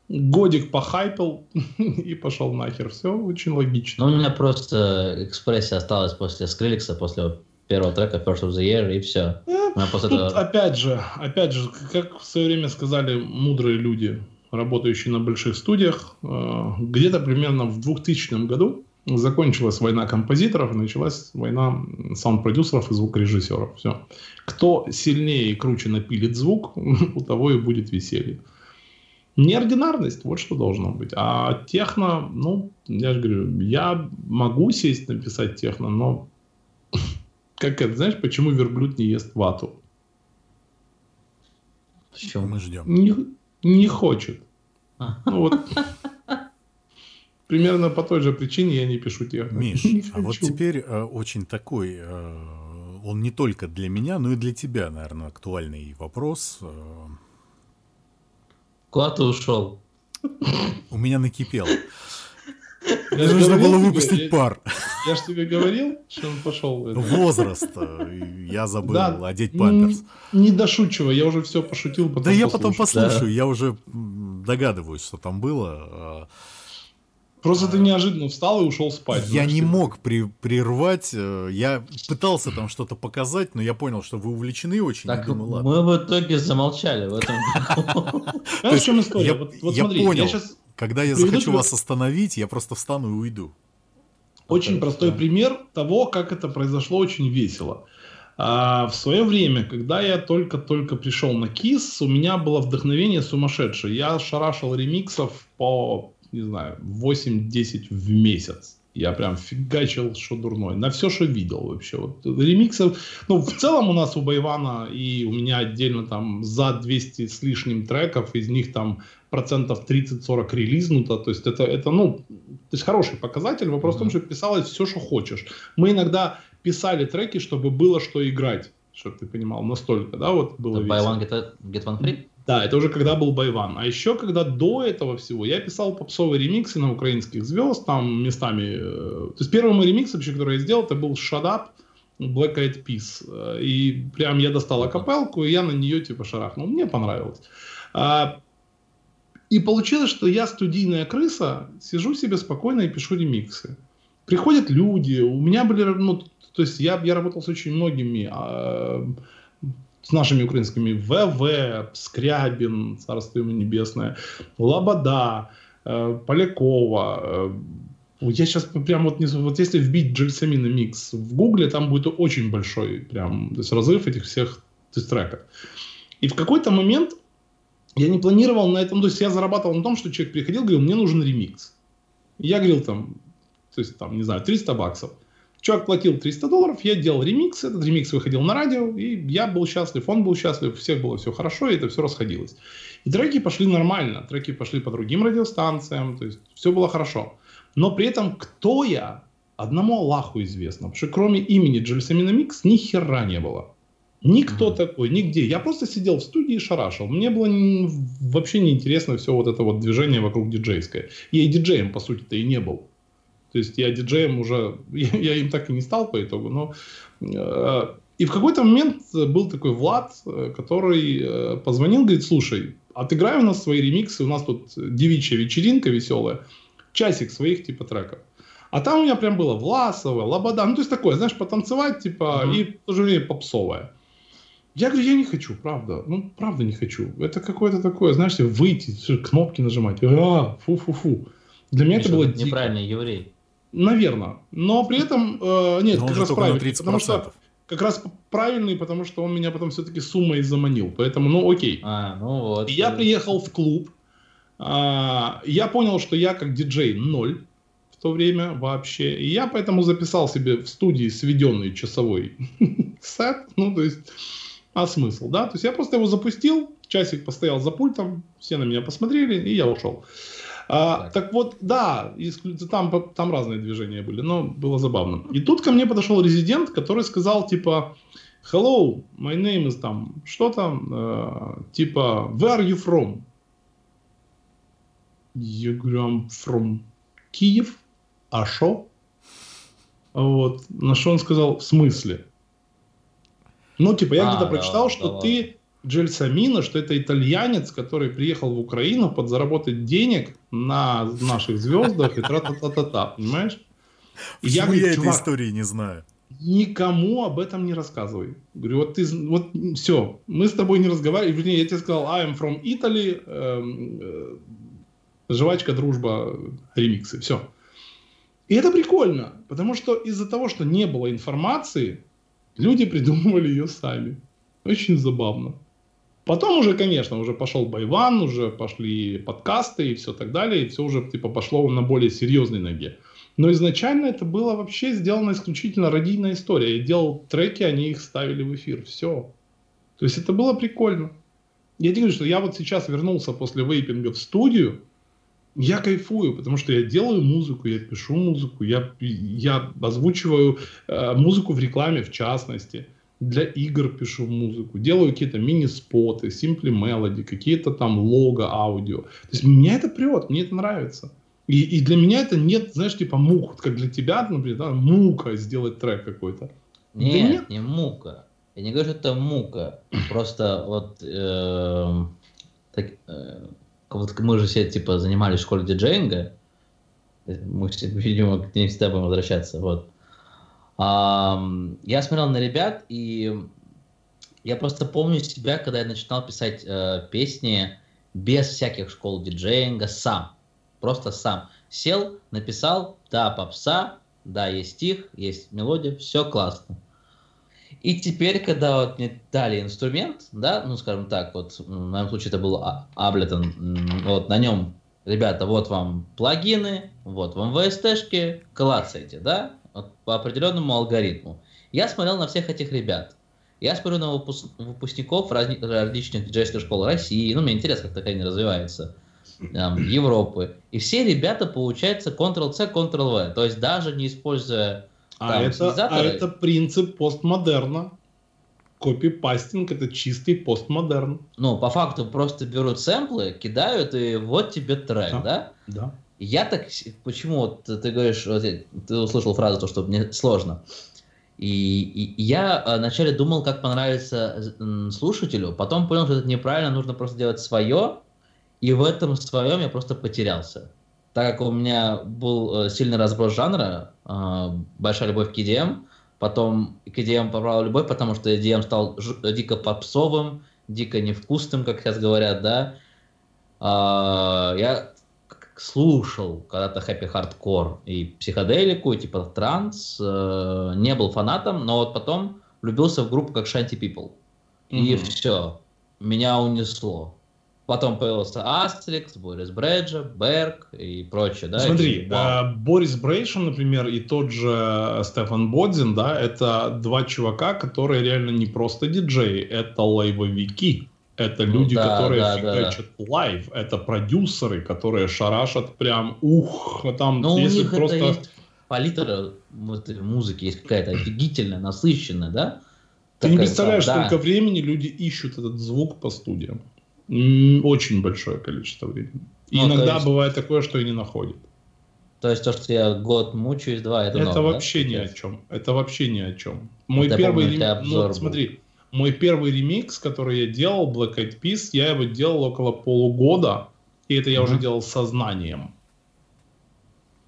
Годик похайпил *laughs* и пошел нахер. Все очень логично. Ну, у меня просто экспрессия осталась после Скриликса, после первого трека First of the Year, и все. Э, после Тут, этого... опять же, опять же, как в свое время сказали мудрые люди, работающие на больших студиях, э, где-то примерно в 2000 году закончилась война композиторов началась война саунд-продюсеров и звукорежиссеров. Все. Кто сильнее и круче напилит звук, *laughs* у того и будет веселье. Неординарность, вот что должно быть. А техно, ну, я же говорю, я могу сесть написать техно, но *laughs* как это, знаешь, почему верблюд не ест вату? Чего мы ждем? Не, не хочет. А. Ну, вот. *laughs* Примерно по той же причине я не пишу техно. Миш, *laughs* а вот теперь э, очень такой, э, он не только для меня, но и для тебя, наверное, актуальный вопрос. Э, Куда ты ушел? У меня накипело. Мне нужно было выпустить тебе, пар. Я, я же тебе говорил, что он пошел. Возраст. Я забыл да, одеть памперс. Не дошучивай, я уже все пошутил. Потом да я потом послушаю, да. я уже догадываюсь, что там было. Просто ты неожиданно встал и ушел спать. Я не мог при, прервать. Э, я пытался там что-то показать, но я понял, что вы увлечены очень. Так думаю, мы в итоге замолчали в этом. Знаешь, в чем история? Я понял. Когда я захочу вас остановить, я просто встану и уйду. Очень простой пример того, как это произошло очень весело. А, в свое время, когда я только-только пришел на КИС, у меня было вдохновение сумасшедшее. Я шарашил ремиксов по не знаю, 8-10 в месяц. Я прям фигачил, что дурной. На все, что видел вообще. Вот ремиксов. Ну, в целом у нас у Байвана и у меня отдельно там за 200 с лишним треков, из них там процентов 30-40 релизнуто. То есть это, это, ну, то есть хороший показатель. Вопрос mm-hmm. в том, что писалось все, что хочешь. Мы иногда писали треки, чтобы было что играть. Чтобы ты понимал, настолько, да, вот было Buy one, get, get one free? Да, это уже когда был Байван. А еще когда до этого всего я писал попсовые ремиксы на украинских звезд, там местами... Э, то есть первый мой ремикс вообще, который я сделал, это был Shut Up Black Eyed Peas. И прям я достал акапелку, и я на нее типа шарахнул. Мне понравилось. А, и получилось, что я студийная крыса, сижу себе спокойно и пишу ремиксы. Приходят люди, у меня были, ну, то есть я, я работал с очень многими а, с нашими украинскими ВВ, Скрябин, царство ему небесное, Лобода, э, Полякова. Э, я сейчас прям вот не... Вот если вбить Джельсамина микс в гугле, там будет очень большой прям то есть разрыв этих всех треков. И в какой-то момент я не планировал на этом, то есть я зарабатывал на том, что человек приходил, говорил, мне нужен ремикс. Я говорил там, то есть там, не знаю, 300 баксов. Чувак платил 300 долларов, я делал ремикс, этот ремикс выходил на радио, и я был счастлив, он был счастлив, у всех было все хорошо, и это все расходилось. И треки пошли нормально, треки пошли по другим радиостанциям, то есть все было хорошо. Но при этом кто я, одному Аллаху известно, потому что кроме имени Джельсамина Микс ни хера не было. Никто mm-hmm. такой, нигде. Я просто сидел в студии и шарашил. Мне было вообще неинтересно все вот это вот движение вокруг диджейское. Я и диджеем, по сути-то, и не был. То есть я диджеем уже, *laughs* я, им так и не стал по итогу, но... Э, и в какой-то момент был такой Влад, э, который э, позвонил, говорит, слушай, отыграй у нас свои ремиксы, у нас тут девичья вечеринка веселая, часик своих типа треков. А там у меня прям было Власова, Лобода, ну то есть такое, знаешь, потанцевать типа mm-hmm. и в то же время попсовое. Я говорю, я не хочу, правда. Ну, правда не хочу. Это какое-то такое, знаешь, выйти, кнопки нажимать. А, фу-фу-фу. Для меня Миша, это было неправильный дико. еврей. Наверное. Но при этом, э, нет, Но как раз правильный. Потому что, как раз правильный, потому что он меня потом все-таки суммой заманил. Поэтому, ну, окей. А, ну вот. Я приехал в клуб. А, я понял, что я как диджей ноль в то время вообще. И я поэтому записал себе в студии сведенный часовой *laughs* сет. Ну, то есть, а смысл, да? То есть я просто его запустил, часик постоял за пультом, все на меня посмотрели, и я ушел. А, так. так вот, да, там, там разные движения были, но было забавно. И тут ко мне подошел резидент, который сказал, типа, hello, my name is там, что там, э, типа, where are you from? Я говорю, I'm from Киев. А шо? Вот. На что он сказал, в смысле? Ну, типа, я а, где-то да, прочитал, что да, ты Джельсамина, что это итальянец, который приехал в Украину подзаработать денег на наших звездах и тра-та-та-та-та, понимаешь? Почему я, говорю, я этой истории не знаю? Никому об этом не рассказывай. Говорю, вот ты, вот все, мы с тобой не разговариваем. Вернее, я тебе сказал, I'm from Italy, э, э, жвачка, дружба, ремиксы, все. И это прикольно, потому что из-за того, что не было информации, люди придумывали ее сами. Очень забавно. Потом уже, конечно, уже пошел Байван, уже пошли подкасты и все так далее, и все уже типа пошло на более серьезной ноге. Но изначально это было вообще сделано исключительно радийная история. Я делал треки, они их ставили в эфир. Все. То есть это было прикольно. Я тебе говорю, что я вот сейчас вернулся после вейпинга в студию, я кайфую, потому что я делаю музыку, я пишу музыку, я, я озвучиваю э, музыку в рекламе в частности для игр пишу музыку, делаю какие-то мини-споты, симпли мелоди, какие-то там лого аудио. То есть меня это прет, мне это нравится. И, и для меня это нет, знаешь, типа мук, как для тебя, например, да, мука сделать трек какой-то. Нет, да нет, не мука. Я не говорю, что это мука. Просто вот, э, так, э, вот мы же все типа занимались в школе диджеинга. Мы, видимо, к ней всегда будем возвращаться. Вот я смотрел на ребят, и я просто помню себя, когда я начинал писать э, песни без всяких школ диджеинга, сам. Просто сам. Сел, написал, да, попса, да, есть стих, есть мелодия, все классно. И теперь, когда вот мне дали инструмент, да, ну, скажем так, вот в моем случае это был Ableton, вот на нем, ребята, вот вам плагины, вот вам VST-шки, клацайте, да, вот, по определенному алгоритму. Я смотрел на всех этих ребят. Я смотрю на выпуск, выпускников разни, различных диджейских школ России, ну, мне интересно, как такая они развиваются, там, *clears throat* Европы. И все ребята, получается, Ctrl-C, Ctrl-V. То есть даже не используя а там, это, а это принцип постмодерна. Копипастинг это чистый постмодерн. Ну, по факту просто берут сэмплы, кидают, и вот тебе трек, да? Да. да. Я так, почему вот ты говоришь, вот, ты услышал фразу, то, что мне сложно. И, и я вначале думал, как понравится слушателю, потом понял, что это неправильно, нужно просто делать свое, и в этом своем я просто потерялся. Так как у меня был э, сильный разброс жанра, э, большая любовь к EDM, потом к EDM попала любовь, потому что EDM стал дико попсовым, дико невкусным, как сейчас говорят, да. А, я слушал когда-то хэппи хардкор и психоделику, и типа транс, э, не был фанатом, но вот потом влюбился в группу как Shanty People. И mm-hmm. все, меня унесло. Потом появился Astrix, Борис Брейча, Берг и прочее, да? Смотри, э, Борис Брейча, например, и тот же Стефан Бодзин, да, это два чувака, которые реально не просто диджеи, это лайвовики. Это ну, люди, да, которые да, фигачат да. live, это продюсеры, которые шарашат прям, ух, там, Но если у них просто... Это есть палитра вот, музыки есть какая-то офигительная, насыщенная, да? Ты Такая, не представляешь, да. сколько времени люди ищут этот звук по студиям. Очень большое количество времени. И ну, иногда есть... бывает такое, что и не находят. То есть то, что я год мучаюсь, два, это Это норм, вообще да? ни о чем. Это вообще ни о чем. Мой это первый... Помню, ну, смотри, мой первый ремикс, который я делал, Black Eyed Peas, я его делал около полугода, и это я mm-hmm. уже делал сознанием.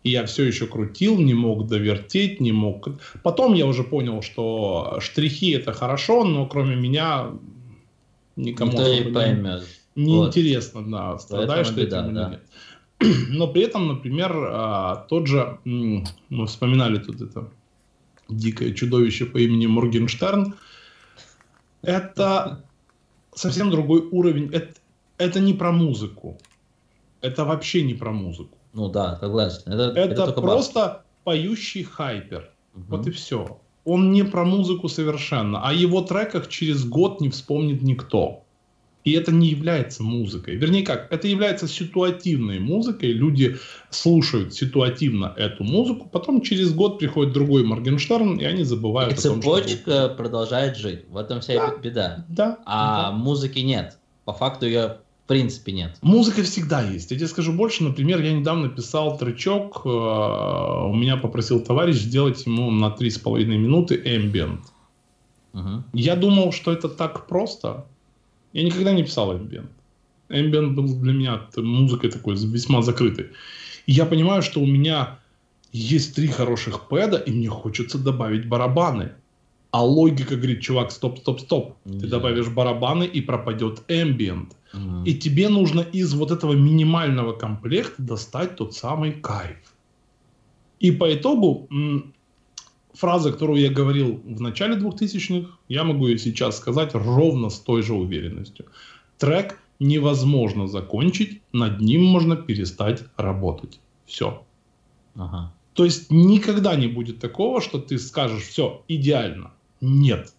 И я все еще крутил, не мог довертеть, не мог... Потом я уже понял, что штрихи это хорошо, но кроме меня никому Никто не поймет. Неинтересно, вот. да, страдаешь ты этим да. нет. *clears throat* Но при этом, например, а, тот же, мы вспоминали тут это дикое чудовище по имени Моргенштерн, это совсем другой уровень. Это, это не про музыку. Это вообще не про музыку. Ну да, согласен. Это, это, это просто бас. поющий хайпер. Угу. Вот и все. Он не про музыку совершенно. О его треках через год не вспомнит никто. И это не является музыкой. Вернее как, это является ситуативной музыкой. Люди слушают ситуативно эту музыку, потом через год приходит другой Моргенштерн, и они забывают и о том, цепочка что... продолжает жить. В этом вся да, беда. Да. А да. музыки нет. По факту ее в принципе нет. Музыка всегда есть. Я тебе скажу больше. Например, я недавно писал тречок. Э, у меня попросил товарищ сделать ему на 3,5 минуты ambient. Угу. Я думал, что это так просто. Я никогда не писал ambient. Ambient был для меня музыкой такой весьма закрытой. И я понимаю, что у меня есть три хороших пэда, и мне хочется добавить барабаны. А логика говорит, чувак, стоп, стоп, стоп. Ты добавишь барабаны и пропадет ambient. Mm-hmm. И тебе нужно из вот этого минимального комплекта достать тот самый кайф. И по итогу фраза, которую я говорил в начале 2000-х, я могу ее сейчас сказать ровно с той же уверенностью. Трек невозможно закончить, над ним можно перестать работать. Все. Ага. То есть никогда не будет такого, что ты скажешь, все, идеально. Нет.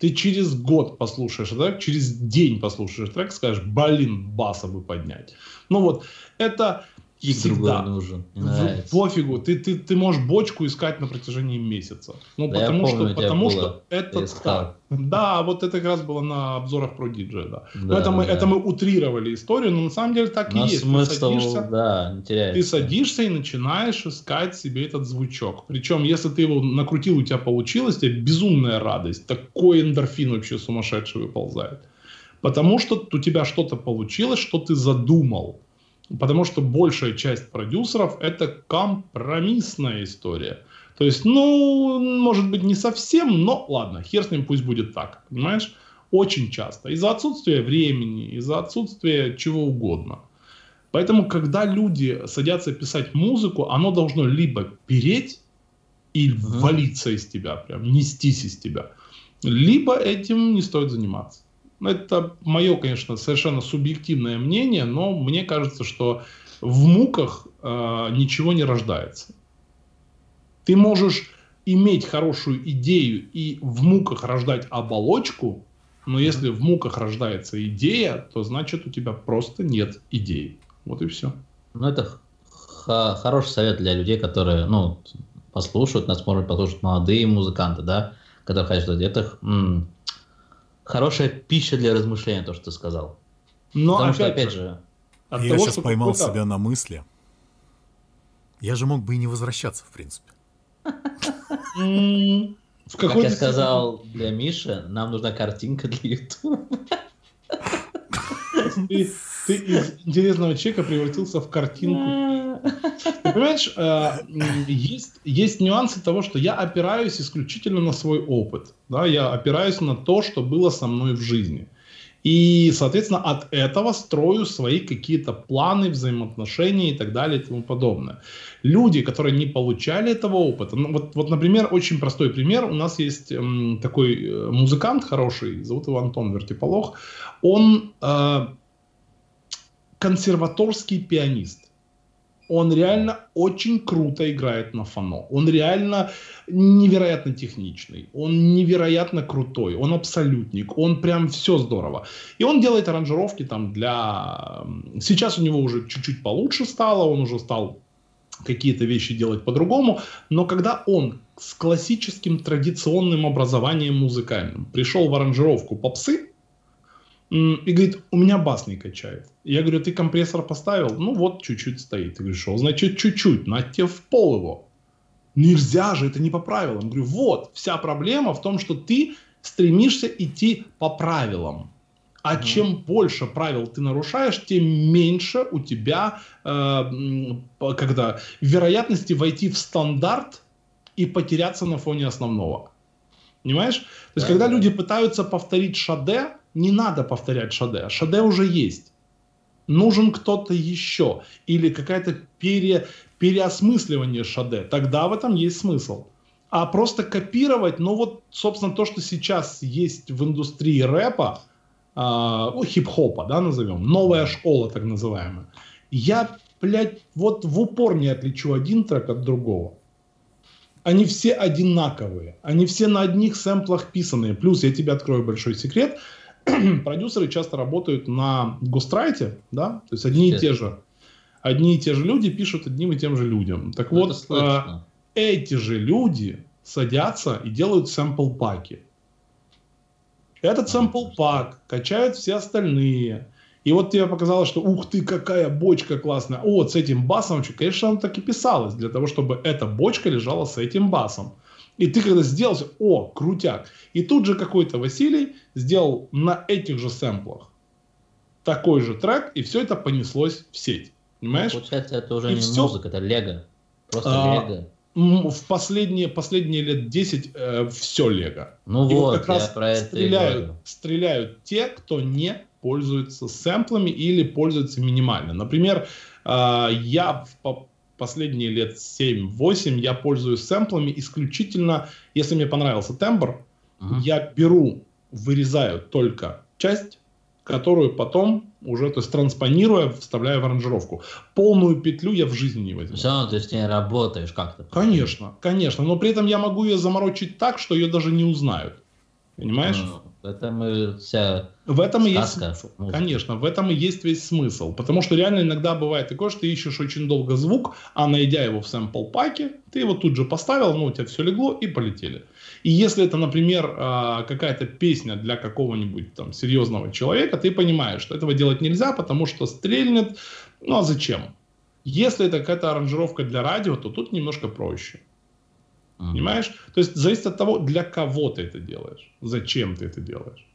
Ты через год послушаешь трек, через день послушаешь трек, скажешь, блин, баса бы поднять. Ну вот, это Кик всегда. нужен. В, пофигу, ты, ты, ты можешь бочку искать на протяжении месяца. Ну, да потому помню, что, потому что это так. Да, вот это как раз было на обзорах про диджея, да. да но это, да. Мы, это мы утрировали историю, но на самом деле так но и есть. Смысл, ты садишься, да, не теряется. ты садишься и начинаешь искать себе этот звучок. Причем, если ты его накрутил, у тебя получилось, у тебя безумная радость. Такой эндорфин вообще сумасшедший выползает. Потому что у тебя что-то получилось, что ты задумал. Потому что большая часть продюсеров это компромиссная история. То есть, ну, может быть, не совсем, но ладно, хер с ним пусть будет так, понимаешь? Очень часто. Из-за отсутствия времени, из-за отсутствия чего угодно. Поэтому, когда люди садятся писать музыку, оно должно либо переть и валиться из тебя, прям нестись из тебя, либо этим не стоит заниматься. Ну, это мое, конечно, совершенно субъективное мнение, но мне кажется, что в муках э, ничего не рождается. Ты можешь иметь хорошую идею и в муках рождать оболочку, но если в муках рождается идея, то значит у тебя просто нет идеи. Вот и все. Ну, это хороший совет для людей, которые, ну, послушают нас, может послушать молодые музыканты, да, которые хотят что-то. Это м- хорошая пища для размышления, то, что ты сказал. Но Потому опять что, опять же... От я того, сейчас поймал себя на мысли. Я же мог бы и не возвращаться, в принципе. Как я сказал для Миши, нам нужна картинка для YouTube. Ты, из интересного человека превратился в картинку. Ты понимаешь, э, есть, есть нюансы того, что я опираюсь исключительно на свой опыт. Да? Я опираюсь на то, что было со мной в жизни. И, соответственно, от этого строю свои какие-то планы, взаимоотношения и так далее и тому подобное. Люди, которые не получали этого опыта, ну, вот, вот, например, очень простой пример. У нас есть эм, такой э, музыкант хороший, зовут его Антон Вертиполох. Он э, консерваторский пианист он реально очень круто играет на фано. Он реально невероятно техничный. Он невероятно крутой. Он абсолютник. Он прям все здорово. И он делает аранжировки там для... Сейчас у него уже чуть-чуть получше стало. Он уже стал какие-то вещи делать по-другому. Но когда он с классическим традиционным образованием музыкальным пришел в аранжировку попсы, и говорит, у меня бас не качает. Я говорю, ты компрессор поставил? Ну вот, чуть-чуть стоит. Я говорю, что значит чуть-чуть? На тебе в пол его. Нельзя же, это не по правилам. Я говорю, вот, вся проблема в том, что ты стремишься идти по правилам. А mm. чем больше правил ты нарушаешь, тем меньше у тебя э, когда вероятности войти в стандарт и потеряться на фоне основного. Понимаешь? То есть, да, когда да. люди пытаются повторить шаде, не надо повторять шаде. Шаде уже есть. Нужен кто-то еще. Или какая-то пере, переосмысливание шаде. Тогда в этом есть смысл. А просто копировать, ну вот, собственно, то, что сейчас есть в индустрии рэпа, э, хип-хопа, да, назовем, новая школа так называемая. Я, блядь, вот в упор не отличу один трек от другого они все одинаковые, они все на одних сэмплах писанные. Плюс я тебе открою большой секрет, *clears throat* продюсеры часто работают на гострайте, да, то есть одни и те же, одни и те же люди пишут одним и тем же людям. Так ну, вот, э, эти же люди садятся и делают сэмпл-паки. Этот сэмпл-пак качают все остальные. И вот тебе показалось, что ух ты, какая бочка классная. О, вот с этим басом, конечно, она так и писалась, для того, чтобы эта бочка лежала с этим басом. И ты когда сделал, о, крутяк. И тут же какой-то Василий сделал на этих же сэмплах такой же трек, и все это понеслось в сеть. Понимаешь? Получается, это уже и не все... музыка, это лего. Просто а, лего. В последние, последние лет 10 э, все лего. Ну и вот, вот как раз про это стреляют, стреляют те, кто не пользуются сэмплами или пользуются минимально. Например, а, я в последние лет 7-8 я пользуюсь сэмплами исключительно, если мне понравился тембр, uh-huh. я беру, вырезаю только часть, которую потом уже, то есть транспонируя, вставляю в аранжировку. Полную петлю я в жизни не возьму. Все равно ты с ней работаешь как-то. Конечно, конечно. Но при этом я могу ее заморочить так, что ее даже не узнают. Понимаешь? Uh-huh. В этом вся в этом и есть смысл. Конечно, в этом и есть весь смысл. Потому что реально иногда бывает такое, что ты ищешь очень долго звук, а найдя его в сэмпл паке, ты его тут же поставил, ну у тебя все легло и полетели. И если это, например, а, какая-то песня для какого-нибудь там серьезного человека, ты понимаешь, что этого делать нельзя, потому что стрельнет. Ну а зачем? Если это какая-то аранжировка для радио, то тут немножко проще. Mm-hmm. Понимаешь? То есть зависит от того, для кого ты это делаешь, зачем ты это делаешь.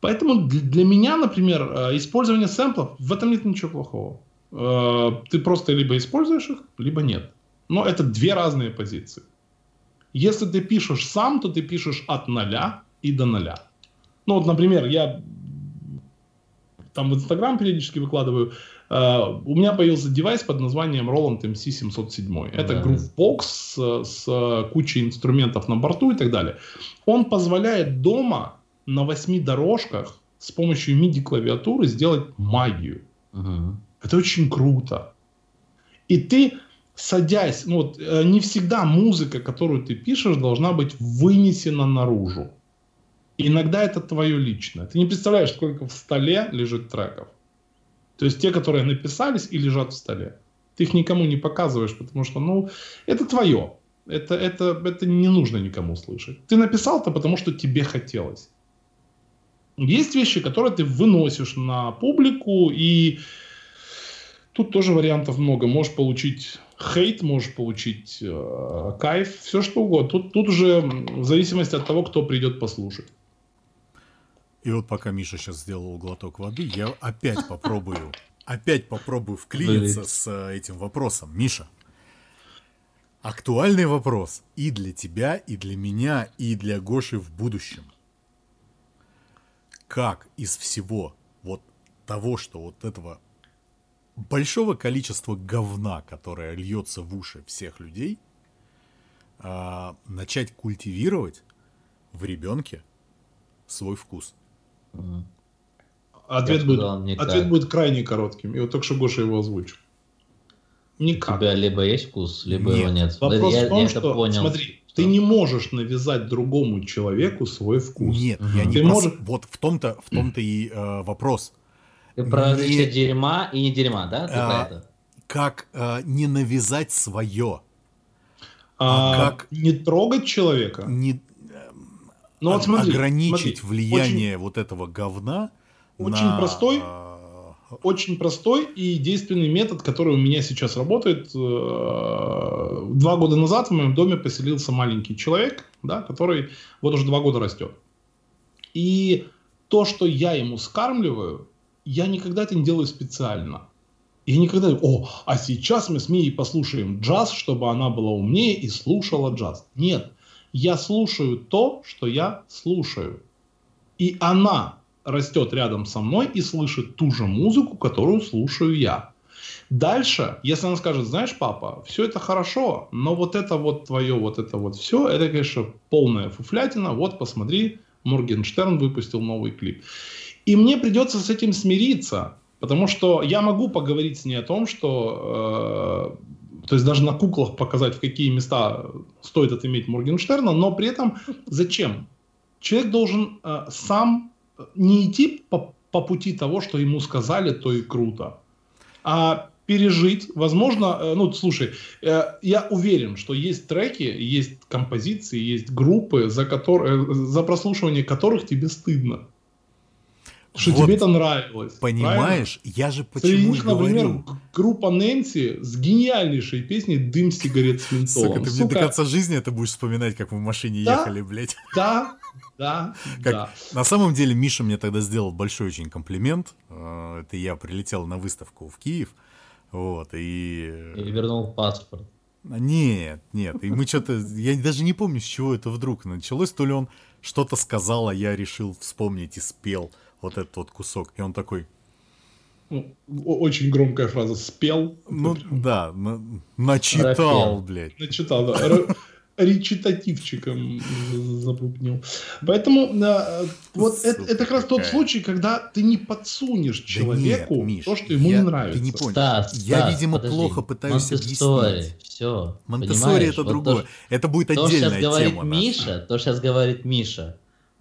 Поэтому для меня, например, э, использование сэмплов, в этом нет ничего плохого. Э, ты просто либо используешь их, либо нет. Но это две разные позиции. Если ты пишешь сам, то ты пишешь от ноля и до ноля. Ну вот, например, я там в Инстаграм периодически выкладываю, Uh, у меня появился девайс под названием Roland MC707. Это да. Groovebox с, с кучей инструментов на борту и так далее. Он позволяет дома на восьми дорожках с помощью MIDI-клавиатуры сделать магию. Uh-huh. Это очень круто. И ты, садясь, ну вот, э, не всегда музыка, которую ты пишешь, должна быть вынесена наружу. Иногда это твое личное. Ты не представляешь, сколько в столе лежит треков. То есть те, которые написались и лежат в столе. Ты их никому не показываешь, потому что, ну, это твое. Это, это, это не нужно никому слышать. Ты написал-то, потому что тебе хотелось. Есть вещи, которые ты выносишь на публику, и тут тоже вариантов много. Можешь получить хейт, можешь получить э, кайф, все что угодно. Тут, тут уже в зависимости от того, кто придет послушать. И вот пока Миша сейчас сделал глоток воды, я опять попробую, опять попробую вклиниться с э, этим вопросом. Миша, актуальный вопрос и для тебя, и для меня, и для Гоши в будущем. Как из всего вот того, что вот этого большого количества говна, которое льется в уши всех людей, а, начать культивировать в ребенке свой вкус – Ответ, будет, ответ будет крайне коротким. И вот только что Гоша его озвучил. Никак. У тебя либо есть вкус, либо нет. его нет. Вопрос я, в том, я что, понял, смотри, что... ты не можешь навязать другому человеку свой вкус. Нет, угу. я не ты прос... можешь... Вот в том-то, в том-то и э, вопрос. Ты про не... дерьма и не дерьма, да? Ты а, про это? Как а, не навязать свое. А, а как не трогать человека? Не, ну, вот смотри, ограничить смотри, влияние очень, вот этого говна. Очень на... простой, очень простой и действенный метод, который у меня сейчас работает. Э, два года назад в моем доме поселился маленький человек, да, который вот уже два года растет. И то, что я ему скармливаю, я никогда это не делаю специально. Я никогда не о, а сейчас мы с Мией послушаем джаз, чтобы она была умнее и слушала джаз. Нет, я слушаю то, что я слушаю. И она растет рядом со мной и слышит ту же музыку, которую слушаю я. Дальше, если она скажет, знаешь, папа, все это хорошо, но вот это вот твое, вот это вот все, это, конечно, полная фуфлятина. Вот, посмотри, Моргенштерн выпустил новый клип. И мне придется с этим смириться, потому что я могу поговорить с ней о том, что э, то есть даже на куклах показать, в какие места стоит отыметь Моргенштерна, но при этом зачем? Человек должен э, сам не идти по, по пути того, что ему сказали, то и круто, а пережить, возможно, э, ну, слушай, э, я уверен, что есть треки, есть композиции, есть группы, за, которые, э, за прослушивание которых тебе стыдно. Что вот, тебе это нравилось. Понимаешь, правильно? я же почему Среди них, например, группа Нэнси с гениальнейшей песней «Дым сигарет с ментолом». Сука, ты Сука. мне до конца жизни это будешь вспоминать, как мы в машине да, ехали, блядь. Да, да, как, да. На самом деле Миша мне тогда сделал большой очень комплимент. Это я прилетел на выставку в Киев. Вот, и... И вернул паспорт. Нет, нет, и мы что-то, я даже не помню, с чего это вдруг началось, то ли он что-то сказал, а я решил вспомнить и спел вот этот вот кусок, и он такой... Ну, очень громкая фраза «спел». Ну, да, на, начитал, блядь. Начитал, да речитативчиком забубнил. Поэтому вот это, это как раз тот случай, когда ты не подсунешь да человеку нет, Миш, то, что ему я, не нравится. Ты не понял. Стас, я, видимо, подожди. плохо пытаюсь объяснить. Все. Монтессори это вот другое. То, это будет отдельная тема. То, сейчас говорит Миша, то, сейчас говорит Миша.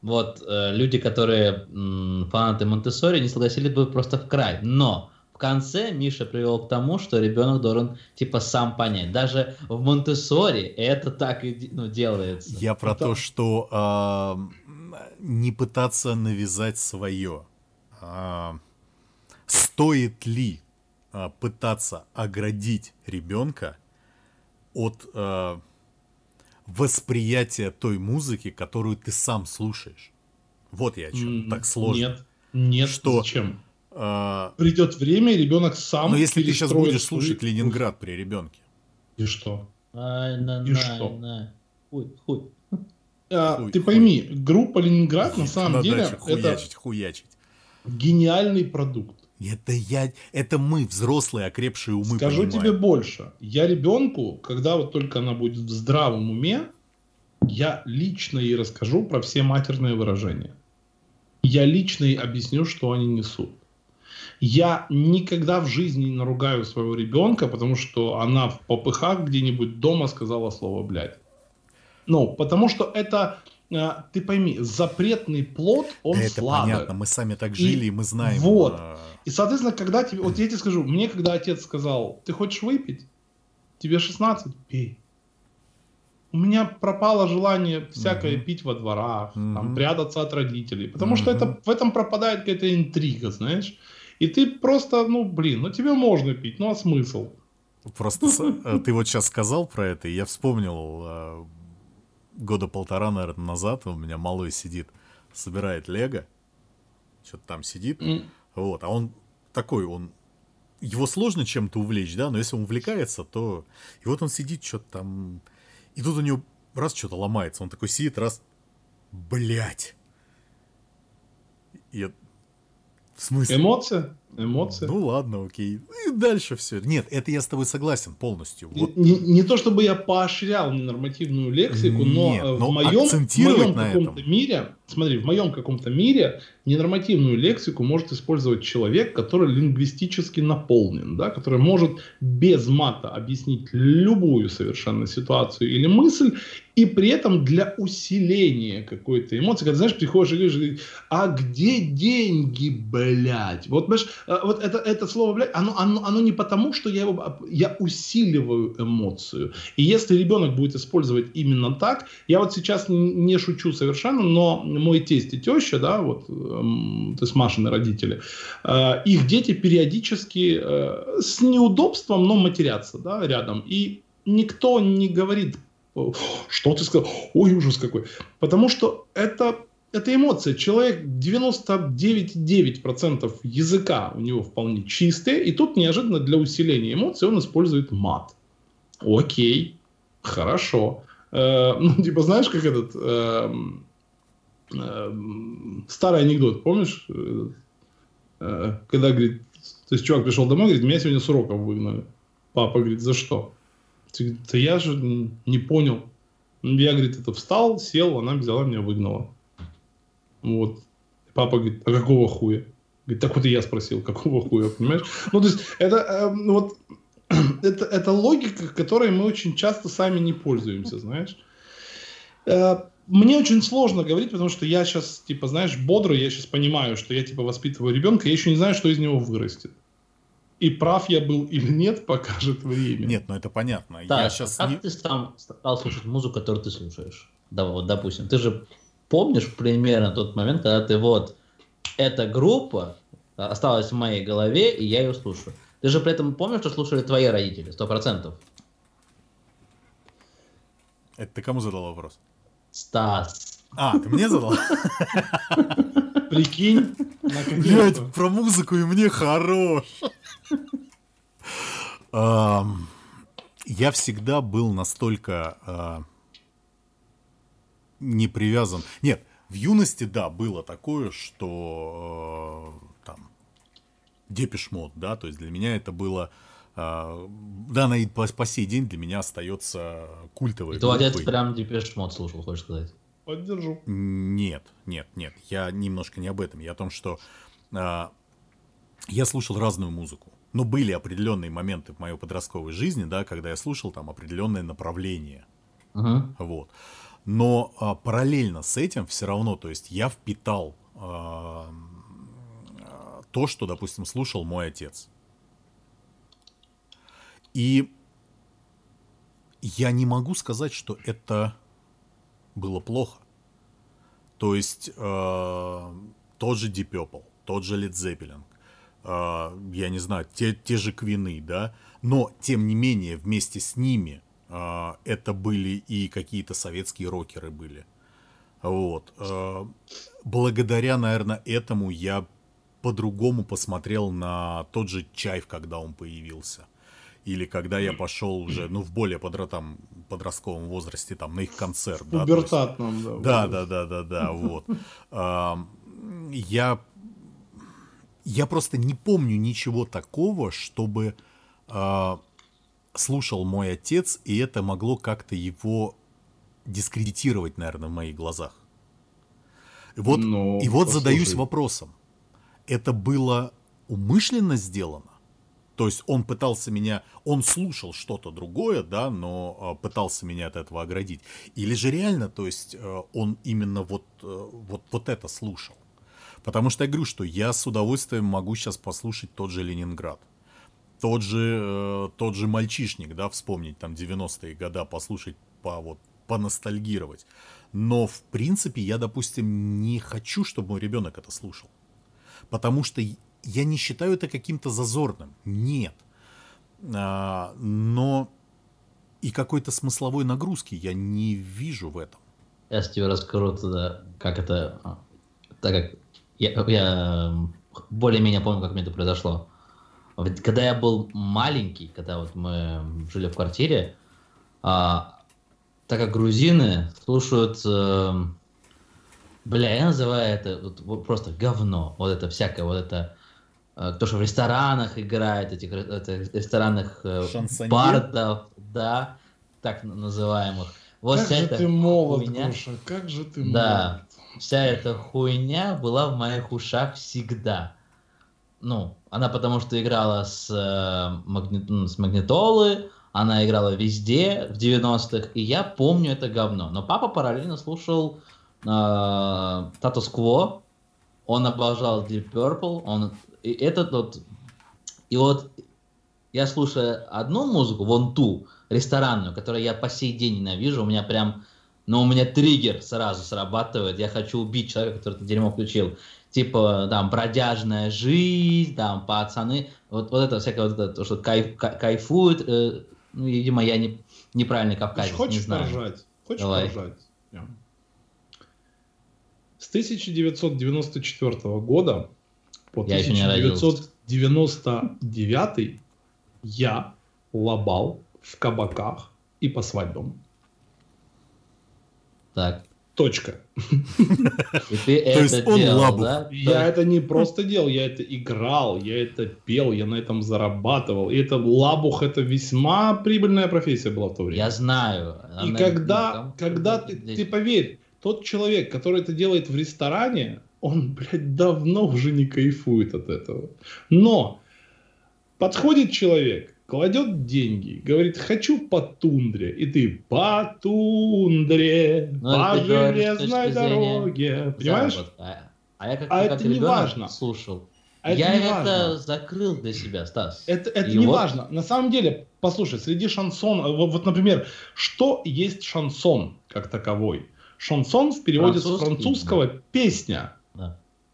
Вот э, люди, которые м, фанаты Монтессори, не согласились бы просто в край. Но в конце Миша привел к тому, что ребенок должен типа сам понять. Даже в Монтессори это так и ну, делается. Я про это... то, что э, не пытаться навязать свое. Э, стоит ли э, пытаться оградить ребенка от э, восприятия той музыки, которую ты сам слушаешь? Вот я о чем. Mm, так сложно. Нет, нет, что зачем? А... Придет время, и ребенок сам. Но если ты сейчас будешь слушать Ленинград при ребенке. И что? На, и на, что? На. Хуй, хуй. А, хуй, ты хуй. пойми, группа Ленинград на самом деле хуячить, это хуячить. гениальный продукт. Это я, это мы, взрослые, окрепшие умы. Скажу понимаем. тебе больше. Я ребенку, когда вот только она будет в здравом уме, я лично ей расскажу про все матерные выражения. Я лично ей объясню, что они несут. Я никогда в жизни не наругаю своего ребенка, потому что она в попыхах где-нибудь дома сказала слово «блядь». Ну, потому что это, ты пойми, запретный плод, он это слабый. понятно, мы сами так жили, и, и мы знаем. Вот. А... И, соответственно, когда тебе... Вот я тебе скажу, мне когда отец сказал, ты хочешь выпить? Тебе 16? Пей. У меня пропало желание всякое uh пить во дворах, uh там, прятаться от родителей. Потому uh что это, в этом пропадает какая-то интрига, знаешь. И ты просто, ну, блин, ну тебе можно пить, ну а смысл? Просто э, ты вот сейчас сказал про это, и я вспомнил э, года полтора, наверное, назад у меня малой сидит, собирает лего, что-то там сидит, mm. вот, а он такой, он его сложно чем-то увлечь, да, но если он увлекается, то... И вот он сидит, что-то там... И тут у него раз что-то ломается, он такой сидит, раз... Блять. Я в смысле? Эмоция? Эмоция. Ну ладно, окей. И дальше все. Нет, это я с тобой согласен полностью. Вот. Не, не то чтобы я поощрял ненормативную лексику, Нет, но, но в моем, в моем каком-то мире, смотри, в моем каком-то мире ненормативную лексику может использовать человек, который лингвистически наполнен, да, который может без мата объяснить любую совершенно ситуацию или мысль, и при этом для усиления какой-то эмоции, когда, знаешь, приходишь и говоришь, а где деньги, блядь? Вот, понимаешь, э, вот это, это слово, блядь, оно, оно, оно не потому, что я его, я усиливаю эмоцию. И если ребенок будет использовать именно так, я вот сейчас не шучу совершенно, но мой тесть и теща, да, вот, эм, то есть Машины родители, э, их дети периодически э, с неудобством, но матерятся, да, рядом. И никто не говорит что ты сказал? Ой, ужас какой. Потому что это это эмоция. Человек 99,9% языка у него вполне чистые, и тут неожиданно для усиления эмоций он использует мат. Окей, хорошо. Э, ну, типа, знаешь, как этот э, старый анекдот, помнишь? Э, э, когда, говорит, то есть чувак пришел домой, говорит, меня сегодня с уроков выгнали. Папа говорит, за что? Да я же не понял. Я, говорит, это встал, сел, она взяла меня, выгнала. Вот. Папа говорит, а какого хуя? Говорит, так вот и я спросил, какого хуя, понимаешь? Ну, то есть, это э, вот *clears throat* это, это логика, которой мы очень часто сами не пользуемся, знаешь. Э, мне очень сложно говорить, потому что я сейчас, типа, знаешь, бодрый, я сейчас понимаю, что я, типа, воспитываю ребенка, я еще не знаю, что из него вырастет. И прав я был или нет, покажет время. Нет, ну это понятно. Да, я сейчас как не... ты сам стал слушать музыку, которую ты слушаешь? Да, вот, допустим, ты же помнишь примерно тот момент, когда ты вот, эта группа осталась в моей голове, и я ее слушаю. Ты же при этом помнишь, что слушали твои родители, сто процентов? Это ты кому задал вопрос? Стас. А, ты мне задал? Прикинь. Блять, про музыку и мне хорош. Я всегда был настолько а, не привязан. Нет, в юности, да, было такое, что Депешмот, да, то есть для меня это было, да, она и по, по сей день для меня остается культовой. И твой отец прям Депешмот слушал, хочешь сказать? Поддержу. Нет, нет, нет, я немножко не об этом, я о том, что э, я слушал разную музыку. Но были определенные моменты в моей подростковой жизни, да, когда я слушал там определенное направление. Uh-huh. Вот. Но а, параллельно с этим все равно, то есть я впитал а, то, что, допустим, слушал мой отец. И я не могу сказать, что это было плохо. То есть э, тот же Deep Purple, тот же Led Zeppelin, э, я не знаю, те, те же Квины, да, но тем не менее вместе с ними э, это были и какие-то советские рокеры были. Вот. Э, благодаря, наверное, этому я по-другому посмотрел на тот же Чайф, когда он появился. Или когда я пошел уже, ну, в более подро, там, подростковом возрасте, там, на их концерт. Да, Пубертатном, да. Да, да, да, да, да, вот. *laughs* Я, я просто не помню ничего такого, чтобы а, слушал мой отец, и это могло как-то его дискредитировать, наверное, в моих глазах. Вот, ну, и вот послушай. задаюсь вопросом это было умышленно сделано? То есть он пытался меня, он слушал что-то другое, да, но э, пытался меня от этого оградить. Или же реально, то есть э, он именно вот, э, вот, вот это слушал. Потому что я говорю, что я с удовольствием могу сейчас послушать тот же Ленинград. Тот же, э, тот же мальчишник, да, вспомнить там 90-е года, послушать, по, вот, поностальгировать. Но, в принципе, я, допустим, не хочу, чтобы мой ребенок это слушал потому что я не считаю это каким-то зазорным. Нет. А, но и какой-то смысловой нагрузки я не вижу в этом. Я тебе расскажу тогда, как это... А, так как я, я более-менее помню, как мне это произошло. Когда я был маленький, когда вот мы жили в квартире, а, так как грузины слушают э, Бля, я называю это вот, просто говно. Вот это всякое, вот это то, что в ресторанах играет, этих это, ресторанных э, бардов, да, так называемых. Вот как вся же эта ты молод, хуйня, Гоша, как же ты да, молод. вся эта хуйня была в моих ушах всегда. Ну, она потому что играла с, э, магнит, ну, с магнитолы, она играла везде в 90-х, и я помню это говно. Но папа параллельно слушал Статус Кво, он обожал Deep Purple, он и этот вот и вот я слушаю одну музыку, вон ту ресторанную, которую я по сей день ненавижу, у меня прям, но ну, у меня триггер сразу срабатывает, я хочу убить человека, который это дерьмо включил, типа там бродяжная жизнь, там пацаны, вот, вот это всякое вот это, то, что кайф, кайфует, э, ну, видимо, я не, неправильный кавказец, Хочешь не знаю. поржать? Хочешь Давай. поржать? 1994 года по я 1999 я лобал в кабаках и по свадьбам. Так. Точка. И ты это есть он делал, лабух. да? Я это не просто делал, я это играл, я это пел, я на этом зарабатывал. И это лабух, это весьма прибыльная профессия была в то время. Я знаю. И когда, когда ты, ты поверь, тот человек, который это делает в ресторане, он, блядь, давно уже не кайфует от этого. Но подходит человек, кладет деньги, говорит, хочу по тундре, и ты по тундре, Но ну, по железной дороге, понимаешь? А, а я как, а как это не важно. слушал. А я это, это закрыл для себя, Стас. Это, это не вот... важно. На самом деле, послушай, среди шансон, вот, вот, например, что есть шансон как таковой? Шансон в переводе с французского да. песня.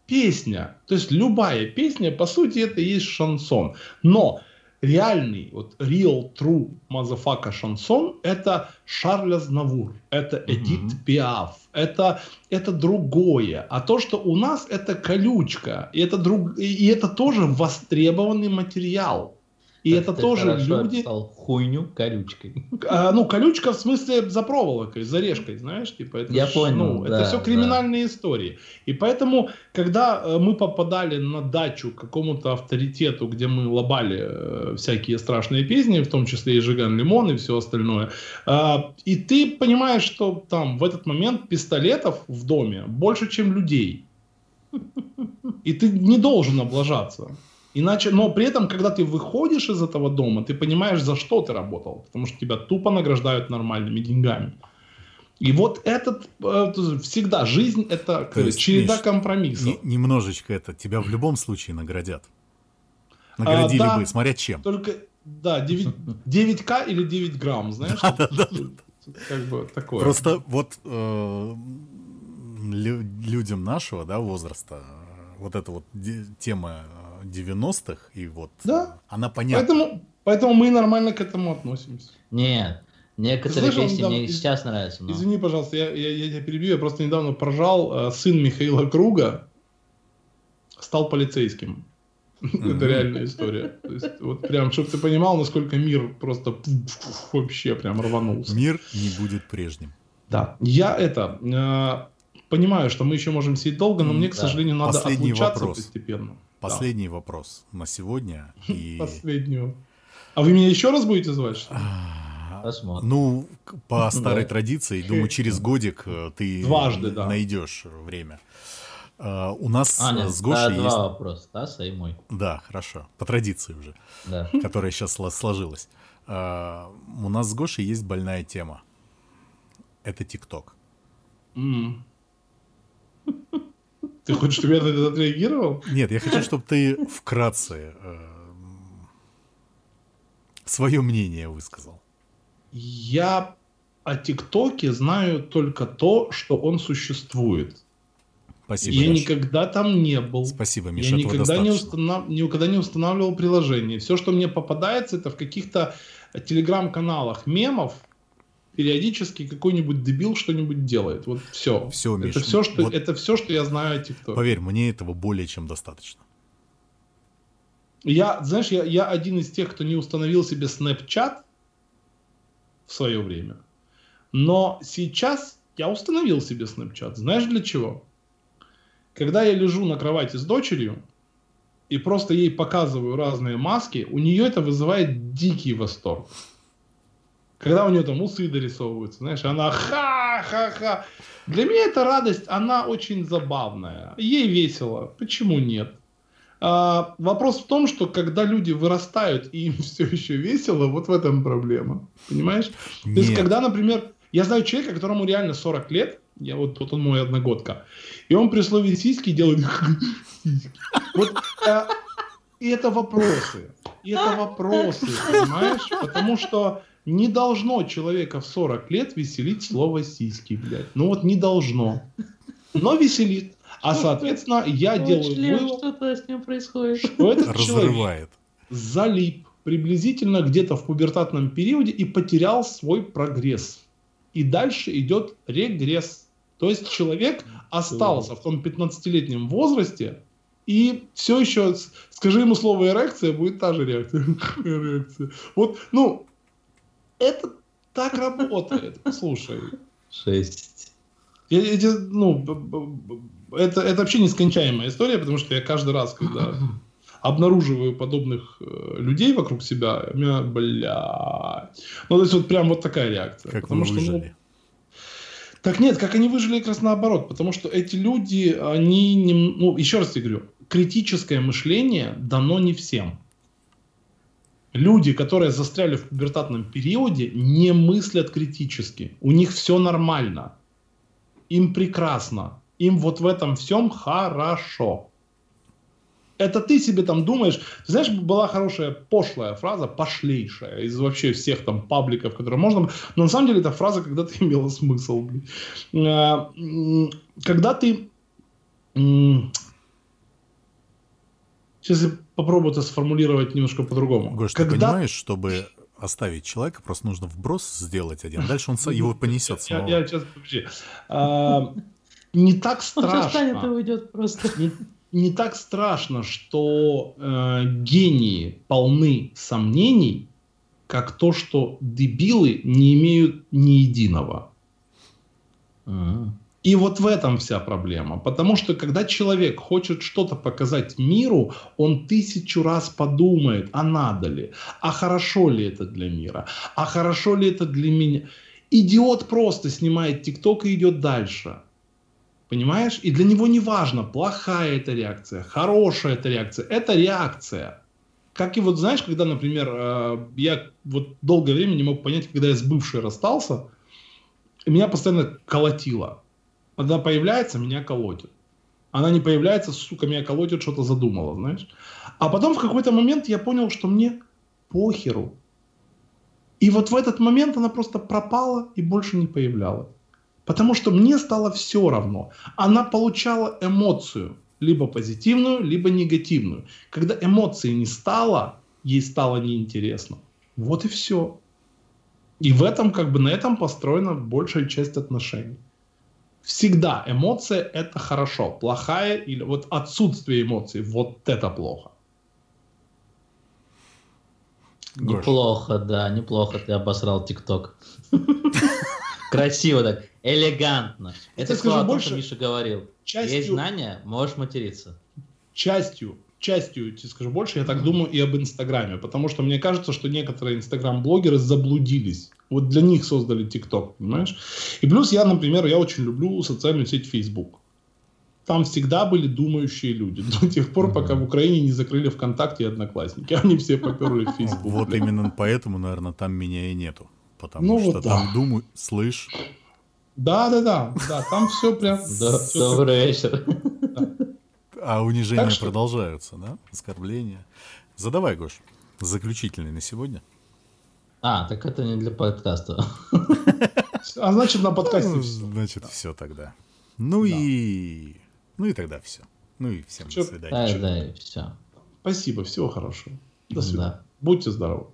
Песня. То есть любая песня, по сути, это и есть шансон. Но реальный, вот real true motherfucker шансон, это Шарль Азнавур, это Эдит mm-hmm. Пиаф, это, это другое. А то, что у нас, это колючка, и это, друг, и это тоже востребованный материал. И это тоже люди... Стал хуйню колючкой. А, ну, колючка в смысле за проволокой, за решкой, знаешь, типа. Это Я ж, понял. Ну, да, это все криминальные да. истории. И поэтому, когда э, мы попадали на дачу к какому-то авторитету, где мы лобали э, всякие страшные песни, в том числе и Жиган Лимон и все остальное, э, и ты понимаешь, что там в этот момент пистолетов в доме больше, чем людей. И ты не должен облажаться. Иначе, но при этом, когда ты выходишь из этого дома, ты понимаешь, за что ты работал, потому что тебя тупо награждают нормальными деньгами. И вот этот э, всегда жизнь это То есть, череда Миш, компромиссов. Не, немножечко это тебя в любом случае наградят. Наградили а, да, бы, смотря чем. Только да, 9, 9к или 9 грамм, знаешь? Да, да, да. Как бы такое. Просто вот э, людям нашего да, возраста вот эта вот тема 90-х, и вот да. она понятна. Поэтому, поэтому мы нормально к этому относимся. Нет, некоторые Слышал, песни недавно, мне из, сейчас нравятся. Но... Извини, пожалуйста, я, я, я тебя перебью, я просто недавно поржал, э, сын Михаила Круга стал полицейским. *laughs* Это реальная история. То есть, вот прям, чтобы ты понимал, насколько мир просто вообще прям рванулся. Мир не будет прежним. Да. Я это э, понимаю, что мы еще можем сидеть долго, но мне, к сожалению, надо Последний отлучаться вопрос. постепенно. Последний да. вопрос на сегодня. И... *laughs* Последнюю. А вы меня еще раз будете звать? А, Посмотрим. Ну, по старой традиции, думаю, через годик э, ты Дважды, да. найдешь время. Uh, у нас а, нет, с Гошей да, есть... два вопроса, Стаса и мой. Да, хорошо. По традиции уже, да. *laughs* которая сейчас сложилась. Uh, у нас с Гошей есть больная тема. Это ТикТок. Mm. Ты хочешь, чтобы я на это отреагировал? Нет, я хочу, чтобы ты вкратце э, свое мнение высказал. Я о ТикТоке знаю только то, что он существует. Спасибо. Я Леш. никогда там не был. Спасибо, Миша. Я никогда не, установ... никогда не устанавливал приложение. Все, что мне попадается, это в каких-то телеграм-каналах мемов, периодически какой-нибудь дебил что-нибудь делает. Вот все. Все, Миш, это все, что вот это все, что я знаю о ТикТоке. Поверь, мне этого более чем достаточно. Я, знаешь, я, я один из тех, кто не установил себе Snapchat в свое время. Но сейчас я установил себе Snapchat. Знаешь для чего? Когда я лежу на кровати с дочерью и просто ей показываю разные маски, у нее это вызывает дикий восторг. Когда у нее там усы дорисовываются, знаешь, она ха-ха-ха. Для меня эта радость, она очень забавная. Ей весело. Почему нет? А, вопрос в том, что когда люди вырастают и им *laughs* все еще весело, вот в этом проблема. Понимаешь? Нет. То есть, когда, например, я знаю человека, которому реально 40 лет, я вот, вот он мой одногодка, и он при слове сиськи делает *laughs* Вот, а, и это вопросы. И это *laughs* вопросы, понимаешь? Потому что не должно человека в 40 лет веселить слово сиськи, блядь. Ну вот не должно. Но веселит. А, соответственно, я делаю вывод, что с ним происходит. что этот человек залип приблизительно где-то в пубертатном периоде и потерял свой прогресс. И дальше идет регресс. То есть человек остался в том 15-летнем возрасте, и все еще, скажи ему слово эрекция, будет та же реакция. *laughs* реакция. Вот, ну, это так работает. *laughs* Слушай. Шесть. Эти, ну, это, это вообще нескончаемая история, потому что я каждый раз, когда *laughs* обнаруживаю подобных э, людей вокруг себя, у меня, бля... Ну, то есть вот прям вот такая реакция. Как потому вы что, Ну, так нет, как они выжили как раз наоборот, потому что эти люди, они, не, ну, еще раз я говорю, критическое мышление дано не всем. Люди, которые застряли в пубертатном периоде, не мыслят критически. У них все нормально. Им прекрасно. Им вот в этом всем хорошо. Это ты себе там думаешь. Знаешь, была хорошая пошлая фраза, пошлейшая из вообще всех там пабликов, которые можно. Но на самом деле эта фраза когда-то *laughs* имела смысл. А, когда ты... Сейчас я попробую это сформулировать немножко по-другому. Гош, когда... ты понимаешь, чтобы оставить человека, просто нужно вброс сделать один. Дальше он его *laughs* понесет самого. Я, я сейчас, подожди. А, не так страшно. Он встанет и уйдет просто. Не, не так страшно, что э, гении полны сомнений, как то, что дебилы не имеют ни единого. А-а-а. И вот в этом вся проблема. Потому что когда человек хочет что-то показать миру, он тысячу раз подумает, а надо ли, а хорошо ли это для мира, а хорошо ли это для меня. Идиот просто снимает ТикТок и идет дальше. Понимаешь? И для него не важно, плохая эта реакция, хорошая эта реакция. Это реакция. Как и вот, знаешь, когда, например, э, я вот долгое время не мог понять, когда я с бывшей расстался, меня постоянно колотило. Она появляется, меня колотит. Она не появляется, сука, меня колотит, что-то задумала, знаешь. А потом в какой-то момент я понял, что мне похеру. И вот в этот момент она просто пропала и больше не появлялась. Потому что мне стало все равно. Она получала эмоцию, либо позитивную, либо негативную. Когда эмоции не стало, ей стало неинтересно. Вот и все. И в этом, как бы на этом построена большая часть отношений. Всегда эмоция это хорошо, плохая или вот отсутствие эмоций, вот это плохо. Неплохо, да, неплохо ты обосрал ТикТок. *laughs* Красиво так, элегантно. Это том, что Миша говорил. Есть знания, можешь материться. Частью, частью, тебе скажу больше, я так думаю и об Инстаграме, потому что мне кажется, что некоторые Инстаграм-блогеры заблудились. Вот для них создали ТикТок, понимаешь? И плюс я, например, я очень люблю социальную сеть Facebook. Там всегда были думающие люди. *laughs* До тех пор, пока в Украине не закрыли ВКонтакте и Одноклассники. *laughs* Они все поперли в Facebook. Вот именно поэтому, наверное, там меня и нету потому ну, что вот там да. думаю, слышь. Да, да, да, да, там все прям. Добрый вечер. *laughs* А унижения продолжаются, да? Оскорбления. Задавай, Гош, заключительный на сегодня. А, так это не для подкаста. *laughs* А значит, на подкасте ну, все. Значит, все тогда. Ну и... Ну и тогда все. Ну и всем до свидания. Да, да, и все. Спасибо, всего хорошего. До свидания. Будьте здоровы.